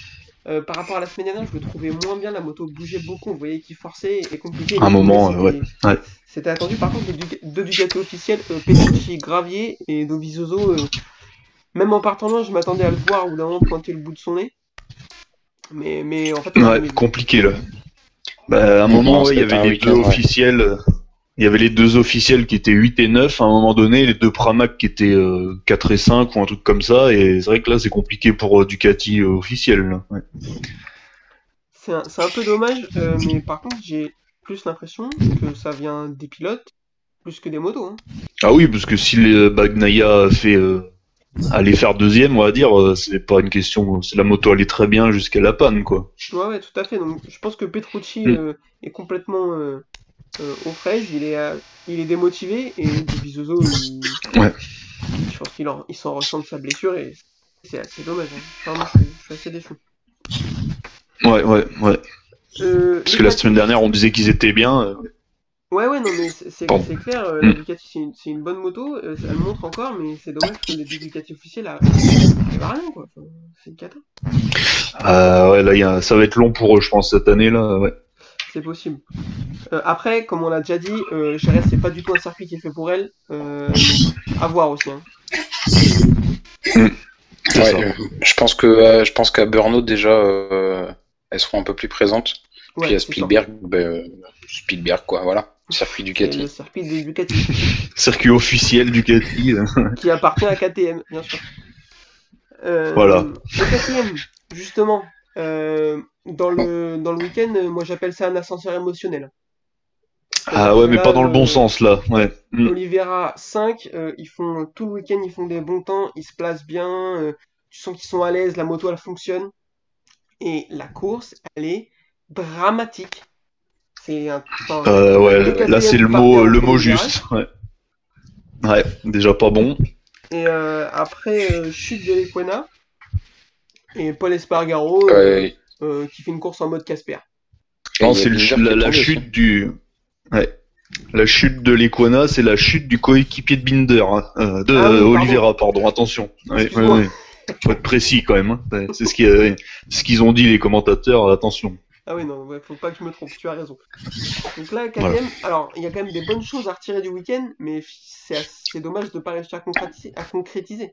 Euh, par rapport à la semaine dernière, je le trouvais moins bien. La moto bougeait beaucoup. Vous voyez qu'il forçait et compliqué. Un moment, euh, ouais, ouais. C'était attendu. Par contre, les deux Ducati officiels, euh, Petrucci, Gravier et Dovizioso, même en partant loin, je m'attendais à le voir ou d'un moment pointer le bout de son nez. Mais, mais en fait, Ouais, compliqué, là. Bah, à un moment, ouais, il y avait les deux officiels. Il y avait les deux officiels qui étaient 8 et 9 à un moment donné, les deux Pramac qui étaient euh, 4 et 5 ou un truc comme ça, et c'est vrai que là c'est compliqué pour euh, Ducati euh, officiel. Ouais. C'est un, peu dommage, euh, mais par contre, j'ai plus l'impression que ça vient des pilotes plus que des motos. hein. Ah oui, parce que si le Bagnaia fait euh, aller faire deuxième, on va dire, euh, c'est pas une question. C'est la moto allait très bien jusqu'à la panne, quoi. Ouais, ouais, tout à fait. Donc, je pense que Petrucci Mm. euh, est complètement euh, euh, aux fraises, il est, euh, il est démotivé et Bizozo, il... Ouais. je pense qu'il en- il s'en ressent de sa blessure et c'est assez dommage. Hein. Enfin, moi, je, suis- je suis assez déçu. Ouais, ouais, ouais. Euh, Parce que la semaine dernière, on disait qu'ils étaient bien. Euh, Ouais, ouais, non, mais c'est clair, euh, Mm. la Ducati c'est une, bonne moto, euh, elle montre encore, mais c'est dommage que les deux Ducati officiels arrivent à rien, quoi. Enfin, c'est une cata. euh, ouais, là, y a- ça va être long pour eux, je pense, cette année, là. Ouais. C'est possible. Euh, après, comme on l'a déjà dit, euh, Jerez, c'est pas du tout un circuit qui est fait pour elle. Euh, à voir aussi. Hein. C'est Ouais, euh, je pense que euh, je pense qu'à Burnout déjà euh, elles seront un peu plus présentes. Ouais, Puis à. Spielberg, ben, euh, Spielberg quoi, voilà, circuit Ducati. le circuit des Ducati, Circuit officiel Ducati. qui appartient à KTM, bien sûr. Euh, Voilà. Le KTM, justement, euh, dans le, dans le week-end, euh, moi j'appelle ça un ascenseur émotionnel. Ah ouais, mais pas dans le bon euh, sens, là. Ouais. Mm. Oliveira 5, euh, ils font tout le week-end, ils font des bons temps, ils se placent bien, euh, tu sens qu'ils sont à l'aise, la moto elle fonctionne. Et la course, elle est dramatique. C'est un. enfin, Euh, ouais, là, c'est le mot, le mot juste. Ouais. Ouais, déjà pas bon. Et euh, après, euh, chute de l'Equena. Et Paul Espargaro Ouais, qui fait une course en mode Casper. Non, c'est la, chute du. Ouais. La chute de l'Equana, c'est la chute du coéquipier de Binder, hein. Euh, de Ah oui, euh, pardon. Oliveira, pardon, attention. Ouais. Faut être précis quand même. hein. Ouais, C'est ce qui est- ce qu'ils ont dit les commentateurs, attention. Ah oui, non, ouais, faut pas que je me trompe, tu as raison. Donc là, KTM, Voilà. alors il y a quand même des bonnes choses à retirer du week-end, mais c'est assez dommage de pas réussir à concrétiser. À concrétiser.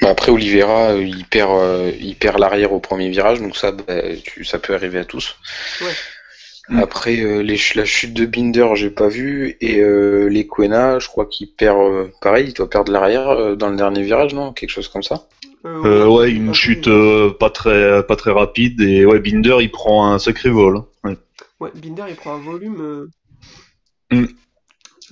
Après Oliveira, euh, il perd, euh, il perd l'arrière au premier virage, donc ça, bah, tu, ça peut arriver à tous. Ouais. Après euh, les, ch- la chute de Binder, j'ai pas vu, et euh, les Quena, je crois qu'il perd, pareil, il doit perdre l'arrière dans le dernier virage, non? Quelque chose comme ça. Euh, ouais, une un chute euh, pas très pas très rapide et ouais, Binder il prend un sacré vol. hein. Ouais. Ouais, Binder il prend un volume euh, Mm.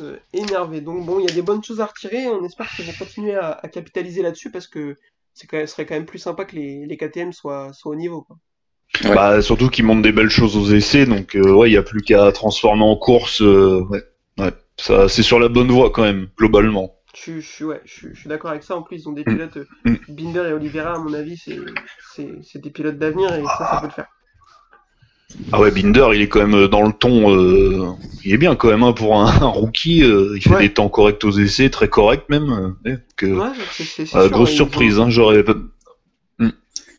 euh, énervé. Donc bon, il y a des bonnes choses à retirer. On espère qu'ils vont continuer à, à capitaliser là-dessus parce que c'est quand même, ce serait quand même plus sympa que les, les KTM soient, soient au niveau. Quoi. Ouais. Bah surtout qu'il monte des belles choses aux essais, donc euh, ouais, il y a plus qu'à transformer en course. euh, ouais, ouais. Ça, c'est sur la bonne voie quand même, globalement. Je, suis- je, ouais, je, suis- je suis d'accord avec ça. En plus, ils ont des Mm. pilotes, euh, Mm. Binder et Oliveira, à mon avis, c'est c'est- c'est des pilotes d'avenir et ça, ça peut le faire. Ah ouais, Binder, il est quand même dans le ton. euh, il est bien quand même hein, pour un, un rookie. euh, il fait Ouais. des temps corrects aux essais, très corrects même. euh, ouais, euh, euh, sûr, grosse surprise, hein, j'aurais.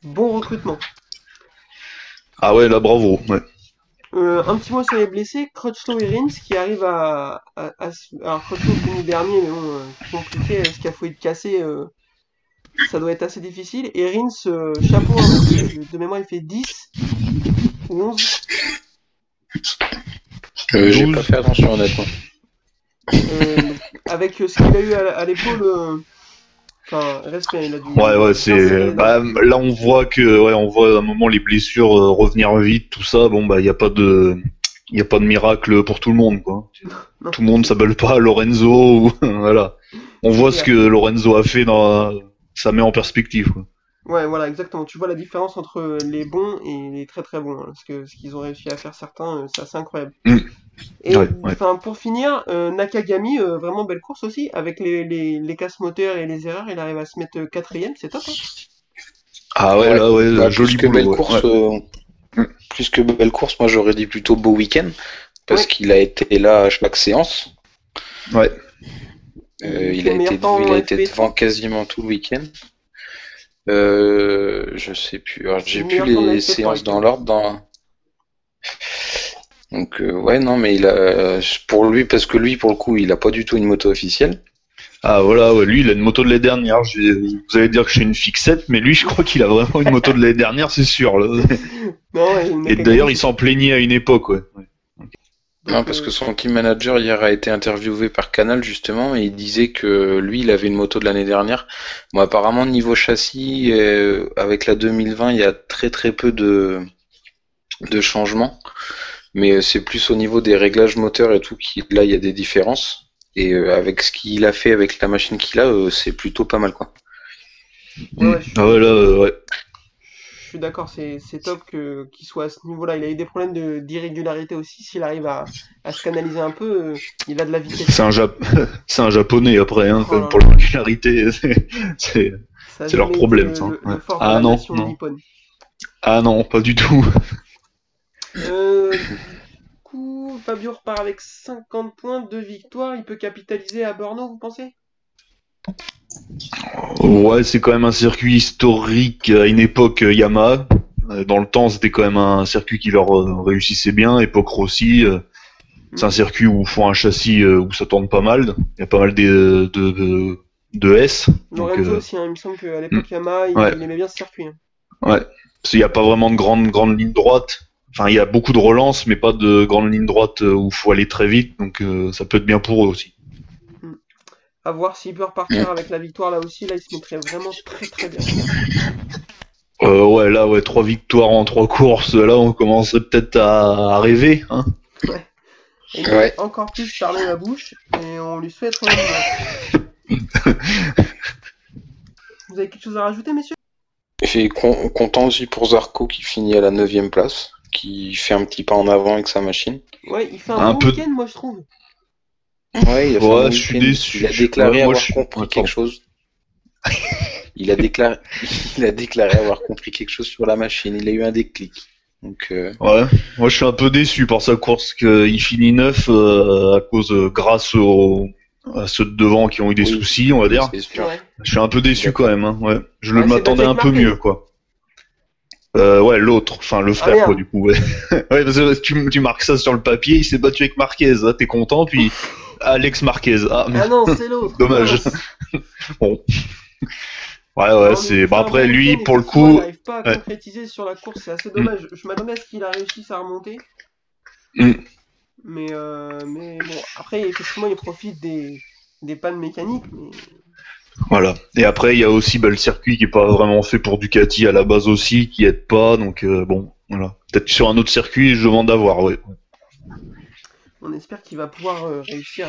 Bon recrutement. Ah ouais, là bravo. Ouais. Euh, un petit mot sur les blessés, Crutchlow et Rins qui arrivent à, à, à alors Crutchlow fini dernier mais bon euh, compliqué euh, scaphoïde cassé euh, ça doit être assez difficile et Rins euh, chapeau hein, parce que de mémoire il fait 10 ou 11 Euh, J'ai 12. pas fait attention honnêtement. euh, avec ce qu'il a eu à, à l'épaule euh, enfin respect il a Ouais, ouais, c'est. Bah, là, on voit que, ouais, on voit à un moment les blessures euh, revenir vite, tout ça. Bon, bah, il y a pas de, il y a pas de miracle pour tout le monde, quoi. Non. Tout le monde s'appelle pas Lorenzo, ou voilà. On voit ce que Lorenzo a fait dans, ça met en perspective, quoi. Ouais, voilà, exactement. Tu vois la différence entre les bons et les très très bons. hein, parce que ce qu'ils ont réussi à faire certains, euh, c'est assez incroyable. Mm. Et Ouais, ouais. enfin, pour finir, euh, Nakagami, euh, vraiment belle course aussi. Avec les, les, les casses moteurs et les erreurs, il arrive à se mettre euh, quatrième, c'est top. hein. Ah ouais, là, ouais, Bah, joli plus que belle ouais. course, Ouais. euh, plus que belle course, moi j'aurais dit plutôt beau week-end parce Ouais. qu'il a été là à chaque séance. Ouais. Euh, Il a été, temps il a en été FP. devant quasiment tout le week-end. Euh, je sais plus. J'ai plus les FP3, séances dans l'ordre. Dans... Donc euh, ouais non mais il a pour lui parce que lui pour le coup il a pas du tout une moto officielle. Ah voilà, ouais, lui, il a une moto de l'année dernière. Je Vous allez dire que je suis une fixette, mais lui, je crois qu'il a vraiment une moto de l'année dernière, c'est sûr. là. Non, ouais, Et d'ailleurs, il s'en plaignait à une époque, ouais. Ouais. donc, Non, parce que son team manager hier a été interviewé par Canal justement et il disait que lui il avait une moto de l'année dernière. Bon apparemment niveau châssis euh, avec la 2020 il y a très très peu de de changements, mais euh, c'est plus au niveau des réglages moteurs et tout qui là il y a des différences et euh, avec ce qu'il a fait avec la machine qu'il a euh, c'est plutôt pas mal quoi. Ouais, ouais, je suis, Ah ouais, là, ouais. je suis d'accord, c'est c'est top que qu'il soit à ce niveau-là. Il a eu des problèmes de d'irrégularité aussi. S'il arrive à, à se canaliser un peu, euh, il a de la vitesse. C'est un, Jap... c'est un japonais après, hein, Oh pour là. la régularité. c'est- leur problème, ça, Le, le de Ah non. Ah non, pas du tout. Euh, du coup, Fabio repart avec 50 points de victoire. Il peut capitaliser à Brno, vous pensez? Ouais, c'est quand même un circuit historique à une époque euh, Yamaha. Euh, Dans le temps, c'était quand même un circuit qui leur réussissait bien. Époque Rossi, c'est un circuit où faut un châssis où ça tourne pas mal. Il y a pas mal de, de, de, de S. Lorenzo aussi, hein, il me semble qu'à l'époque Yamaha, il, Ouais. il aimait bien ce circuit. hein. Ouais, parce qu'il n'y a pas vraiment de grande grande ligne droite. Enfin, il y a beaucoup de relances, mais pas de grande ligne droite euh, où il faut aller très vite. Donc, euh, ça peut être bien pour eux aussi. À voir s'il peut repartir avec la victoire là aussi. Là, il se mettrait vraiment très très bien. Euh, ouais, là, ouais, trois victoires en trois courses. Là, on commencerait peut-être à, à rêver. Hein. Et il Ouais. encore plus fermer la bouche et on lui souhaite. Vous avez quelque chose à rajouter, messieurs? Et con- content aussi pour Zarco qui finit à la 9 place, qui fait un petit pas en avant avec sa machine. Ouais, il fait un, Un bon peu- week-end, moi je trouve. Ouais, il a fait Ouais, un bon je suis déçu. Il a déclaré ouais, moi, avoir je suis- compris Attends. quelque chose. Il a déclaré, il a déclaré avoir compris quelque chose sur la machine. Il a eu un déclic. Donc, euh, Ouais, moi je suis un peu déçu par sa course qu'il finit neuf euh, à cause euh, grâce aux à ceux de devant qui ont eu des Oui. soucis, on va dire. c'est sûr. Ouais. Je suis un peu déçu quand même. Hein, ouais. Je Ouais, m'attendais un peu mieux quoi. Euh, ouais, l'autre, enfin le frère merde. quoi du coup. Ouais, ouais parce que tu, tu marques ça sur le papier, il s'est battu avec Marquez, là t'es content, puis Alex Marquez. Ah, mais Ah non, c'est l'autre. Dommage. Ouais, Non, ouais, mais c'est. Bah après, bon lui, pour le coup. Il n'arrive pas à ouais. concrétiser sur la course, c'est assez dommage. Je m'attendais à ce qu'il a réussi à remonter. Mm. Mais, euh, mais bon, après, effectivement, il profite des, des pannes mécaniques. Mais... Voilà. Et après, il y a aussi bah, le circuit qui est pas vraiment fait pour Ducati à la base aussi, qui aide pas. Donc euh, bon, voilà. Peut-être sur un autre circuit, je demande à voir. Ouais. On espère qu'il va pouvoir euh, réussir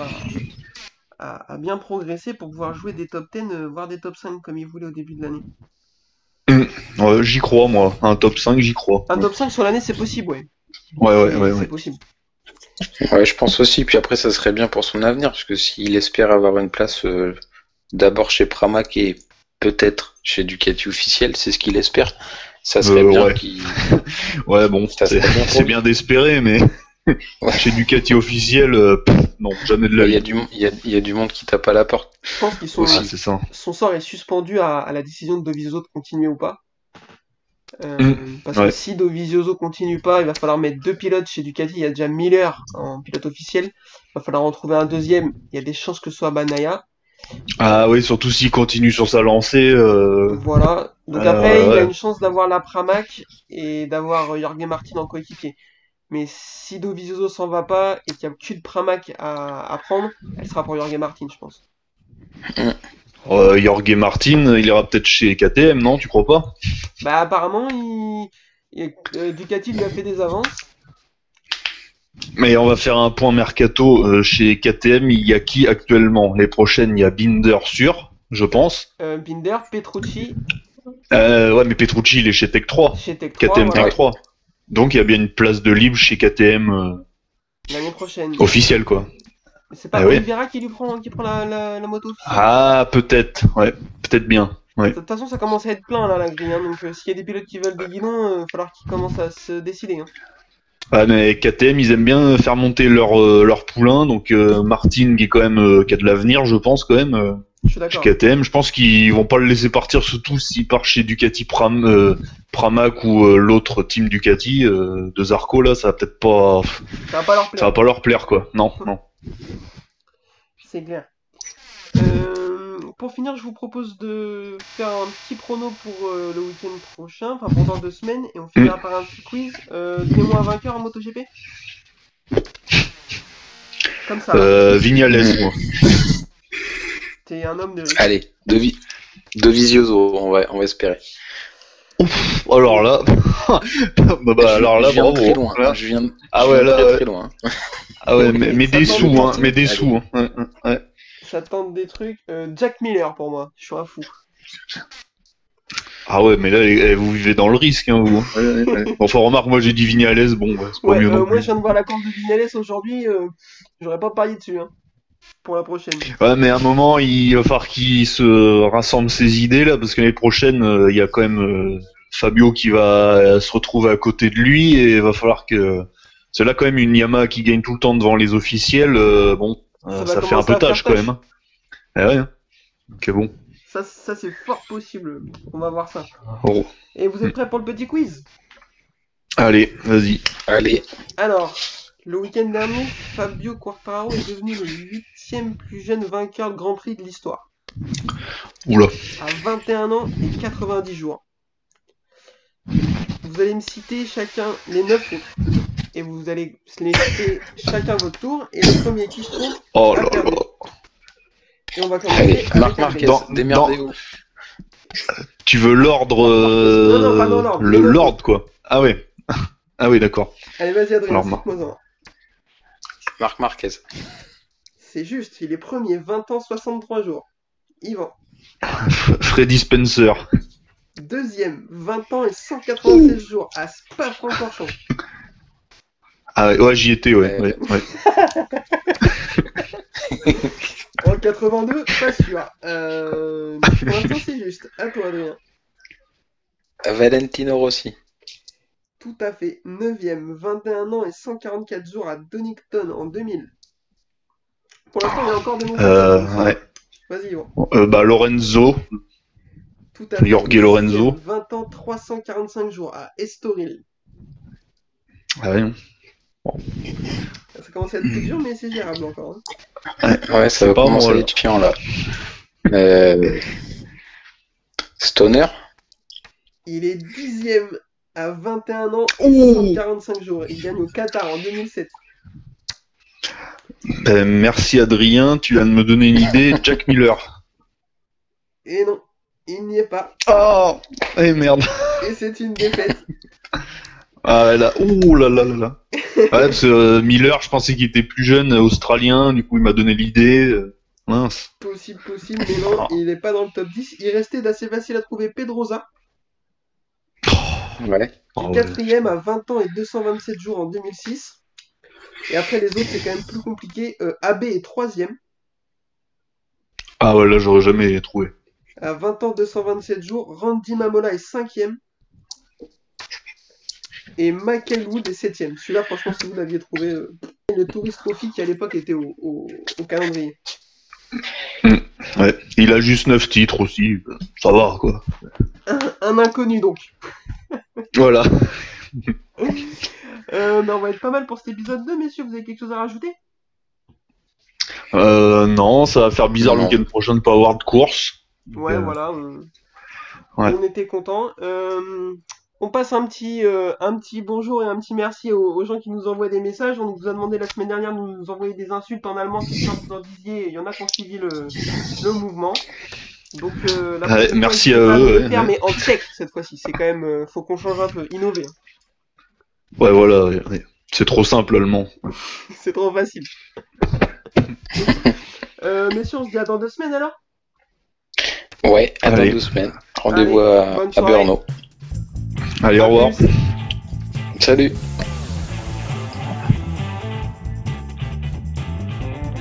à, à- à bien progresser pour pouvoir jouer des top 10, euh, voire des top 5 comme il voulait au début de l'année. Ouais, j'y crois moi. Un top 5, j'y crois. Un top 5 sur l'année, c'est possible, ouais. Ouais, ouais, C'est- ouais, C'est ouais. possible. Ouais, je pense aussi. Puis après, ça serait bien pour son avenir, parce que s'il espère avoir une place euh, d'abord chez Pramac et peut-être chez Ducati officiel, c'est ce qu'il espère. Ça serait Euh, bien ouais. qu'il. Ouais, bon, c'est bien d'espérer, mais Ouais. chez Ducati officiel, euh, pff, non, jamais de la Il y, a vie. du, il, y a, il y a du monde qui tape à la porte. Je pense qu'ils sont, Aussi. C'est ça. son sort est suspendu à, à la décision de Dovizioso de continuer ou pas. Euh, Mm. Parce Ouais. que si Dovizioso continue pas, il va falloir mettre deux pilotes chez Ducati. Il y a déjà Miller en pilote officiel. Il va falloir en trouver un deuxième. Il y a des chances que ce soit Banaya. Ah oui, surtout s'il continue sur sa lancée. Euh... Voilà. Donc Euh, après, il a une chance d'avoir la Pramac et d'avoir euh, Jorge Martin en coéquipier. Mais si Dovizioso s'en va pas et qu'il n'y a qu'une Pramac à, à prendre, elle sera pour Jorge Martin, je pense. Euh, Jorge Martin, il ira peut-être chez KTM, non Tu crois pas? Bah apparemment, il... il- Ducati lui a fait des avances. Mais on va faire un point mercato euh, chez KTM. Il y a qui actuellement? Les prochaines, il y a Binder sûr, je pense. Euh, Binder, Petrucci, Euh, ouais, mais Petrucci, il est chez Tech 3. chez Tech 3, KTM Tech 3. Donc il y a bien une place de libre chez KTM euh, l'année prochaine. officielle, quoi. C'est pas oui. Oliveira qui lui prend, qui prend la, la, la moto Ah, peut-être. Ouais, peut-être bien. De toute façon, ça commence à être plein là, la grille. hein, donc, euh, s'il y a des pilotes qui veulent des guidons, il va falloir qu'ils commencent à se décider. hein. Ah, mais KTM, ils aiment bien faire monter leur, euh, leur poulain. Donc euh, Martin, qui est quand même euh, qui a de l'avenir, je pense quand même. Je suis chez. KTM, je pense qu'ils vont pas le laisser partir, surtout s'il part chez Ducati Pram, Pramac ou l'autre team Ducati de Zarco là, ça va peut-être pas, Ça va pas leur ça plaire. va pas leur plaire quoi. Non, non. C'est. Euh, pour finir, je vous propose de faire un petit prono pour euh, le week-end prochain, enfin pendant deux semaines, et on finira par un petit quiz. Euh, Donnez-moi un vainqueur en MotoGP? Comme ça, Euh, Vignales, moi. t'es un homme de. Allez, de, vi... de Visioso, on va, on va espérer. Alors là, bah, bah, alors là, je viens bravo. très loin. Là. Je viens, de- Ah je ouais, là, très, ouais. très loin. Ah ouais, mais, des sous, hein, mais des allez. sous. Hein. Ouais, ouais, tente des trucs. Euh, Jack Miller pour moi, je suis un fou. Ah ouais, mais là, eh, vous vivez dans le risque, hein, vous. Ouais, ouais, ouais. Enfin, remarque, moi j'ai dit Vignales, bon, ouais, c'est pas Ouais, mieux euh, non moi plus. je viens de voir la course de Vignales aujourd'hui, euh, j'aurais pas parié dessus hein, pour la prochaine. Ouais, mais à un moment, il va falloir qu'il se rassemble ses idées, là, parce que l'année prochaine, euh, il y a quand même euh, Fabio qui va se retrouver à côté de lui, et il va falloir que... C'est là quand même une Yamaha qui gagne tout le temps devant les officiels, euh, bon, Ça ça, fait un peu tâche quand même. Hein. Ah ouais. hein. Ok, bon. Ça, ça c'est fort possible, on va voir ça. Oh. Et vous êtes prêts pour le petit quiz? Allez, vas-y. Allez, Alors, le week-end dernier, Fabio Quartararo est devenu le huitième plus jeune vainqueur de Grand Prix de l'histoire, Oula. à 21 ans et 90 jours. Vous allez me citer chacun les 9 routes, et vous allez les citer chacun votre tour, et le premier qui se trompe, Oh là là. Et on va commencer allez, avec Marc. Marquez, Dans- démerdez-vous. Tu veux l'ordre... euh, Non, non, pas dans l'ordre. Le l'ordre, quoi. Ah ouais. Ah oui, d'accord. Allez, vas-y Adrien, un. Marc Marquez. C'est juste, il est premier, 20 ans, 63 jours. Yvan. Freddy Spencer. Deuxième, 20 ans et 196 jours à Spa-Francorchamps. Ah ouais, ouais, j'y étais, ouais. Ouais. ouais, ouais. En 82, pas sûr. Euh, pour l'instant, c'est juste. À toi, Adrien. Valentino Rossi. Tout à fait. Neuvième, 21 ans et 144 jours à Donington en 2000. Pour l'instant, il y a encore des mots. Euh, ouais. Vas-y, Yvan. Euh, bah, Lorenzo. Tout à fait. Jorge Lorenzo. Dixième, 20 ans, 345 jours à Estoril. Ah ouais. Ça commence à être plus dur, mais c'est gérable encore. hein. Ouais, ça va pas commencer à là. être chiant là. Euh... Stoner? Il est dixième à 21 ans et Ouh. 145 jours. Il gagne au Qatar en 2007. Ben, merci Adrien, tu viens de me donner une idée. Jack Miller. Et non, il n'y est pas. Oh Eh merde. Et c'est une défaite. Ah là, ouh là là là là. Ouais, parce que euh, Miller, je pensais qu'il était plus jeune, euh, australien, du coup il m'a donné l'idée. euh, mince. Possible, possible, mais non, il n'est pas dans le top 10. Il restait d'assez facile à trouver Pedrosa, Ouais. Oh, ouais. quatrième à 20 ans et 227 jours en 2006. Et après les autres, c'est quand même plus compliqué. Euh, AB est troisième, Ah ouais, là j'aurais jamais trouvé. à 20 ans 227 jours. Randy Mamola est cinquième. Et Michael Wood est septième. Celui-là, franchement, si vous l'aviez trouvé, euh, le Tourist Trophy qui à l'époque était au, au- au calendrier. Ouais. Il a juste 9 titres aussi. Ça va quoi. Un, un inconnu donc. Voilà. Euh, mais on va être pas mal pour cet épisode 2, messieurs. Vous avez quelque chose à rajouter? Euh, non, ça va faire bizarre le week-end prochain de pas avoir de course. Ouais, Euh, voilà. On, Ouais. on était contents. Euh, on passe un petit, euh, un petit bonjour et un petit merci aux, aux gens qui nous envoient des messages. On vous a demandé la semaine dernière de nous envoyer des insultes en allemand. Si ça vous en disiez, il y en a qui ont suivi le, le mouvement. Donc, euh, la Ouais, prochaine merci fois, à eux, faire, ouais. mais en tchèque cette fois-ci. C'est quand même, euh, faut qu'on change un peu, innover. Ouais, voilà. ouais, ouais. C'est trop simple allemand. C'est trop facile. euh, messieurs, on se dit à dans deux semaines alors? Ouais, à dans Allez. deux semaines. Rendez-vous Allez, à, à. Brno. Allez, au revoir. Salut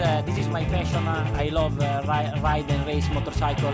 Uh, this is my passion. Uh, I love uh, ri- ride and race motorcycle.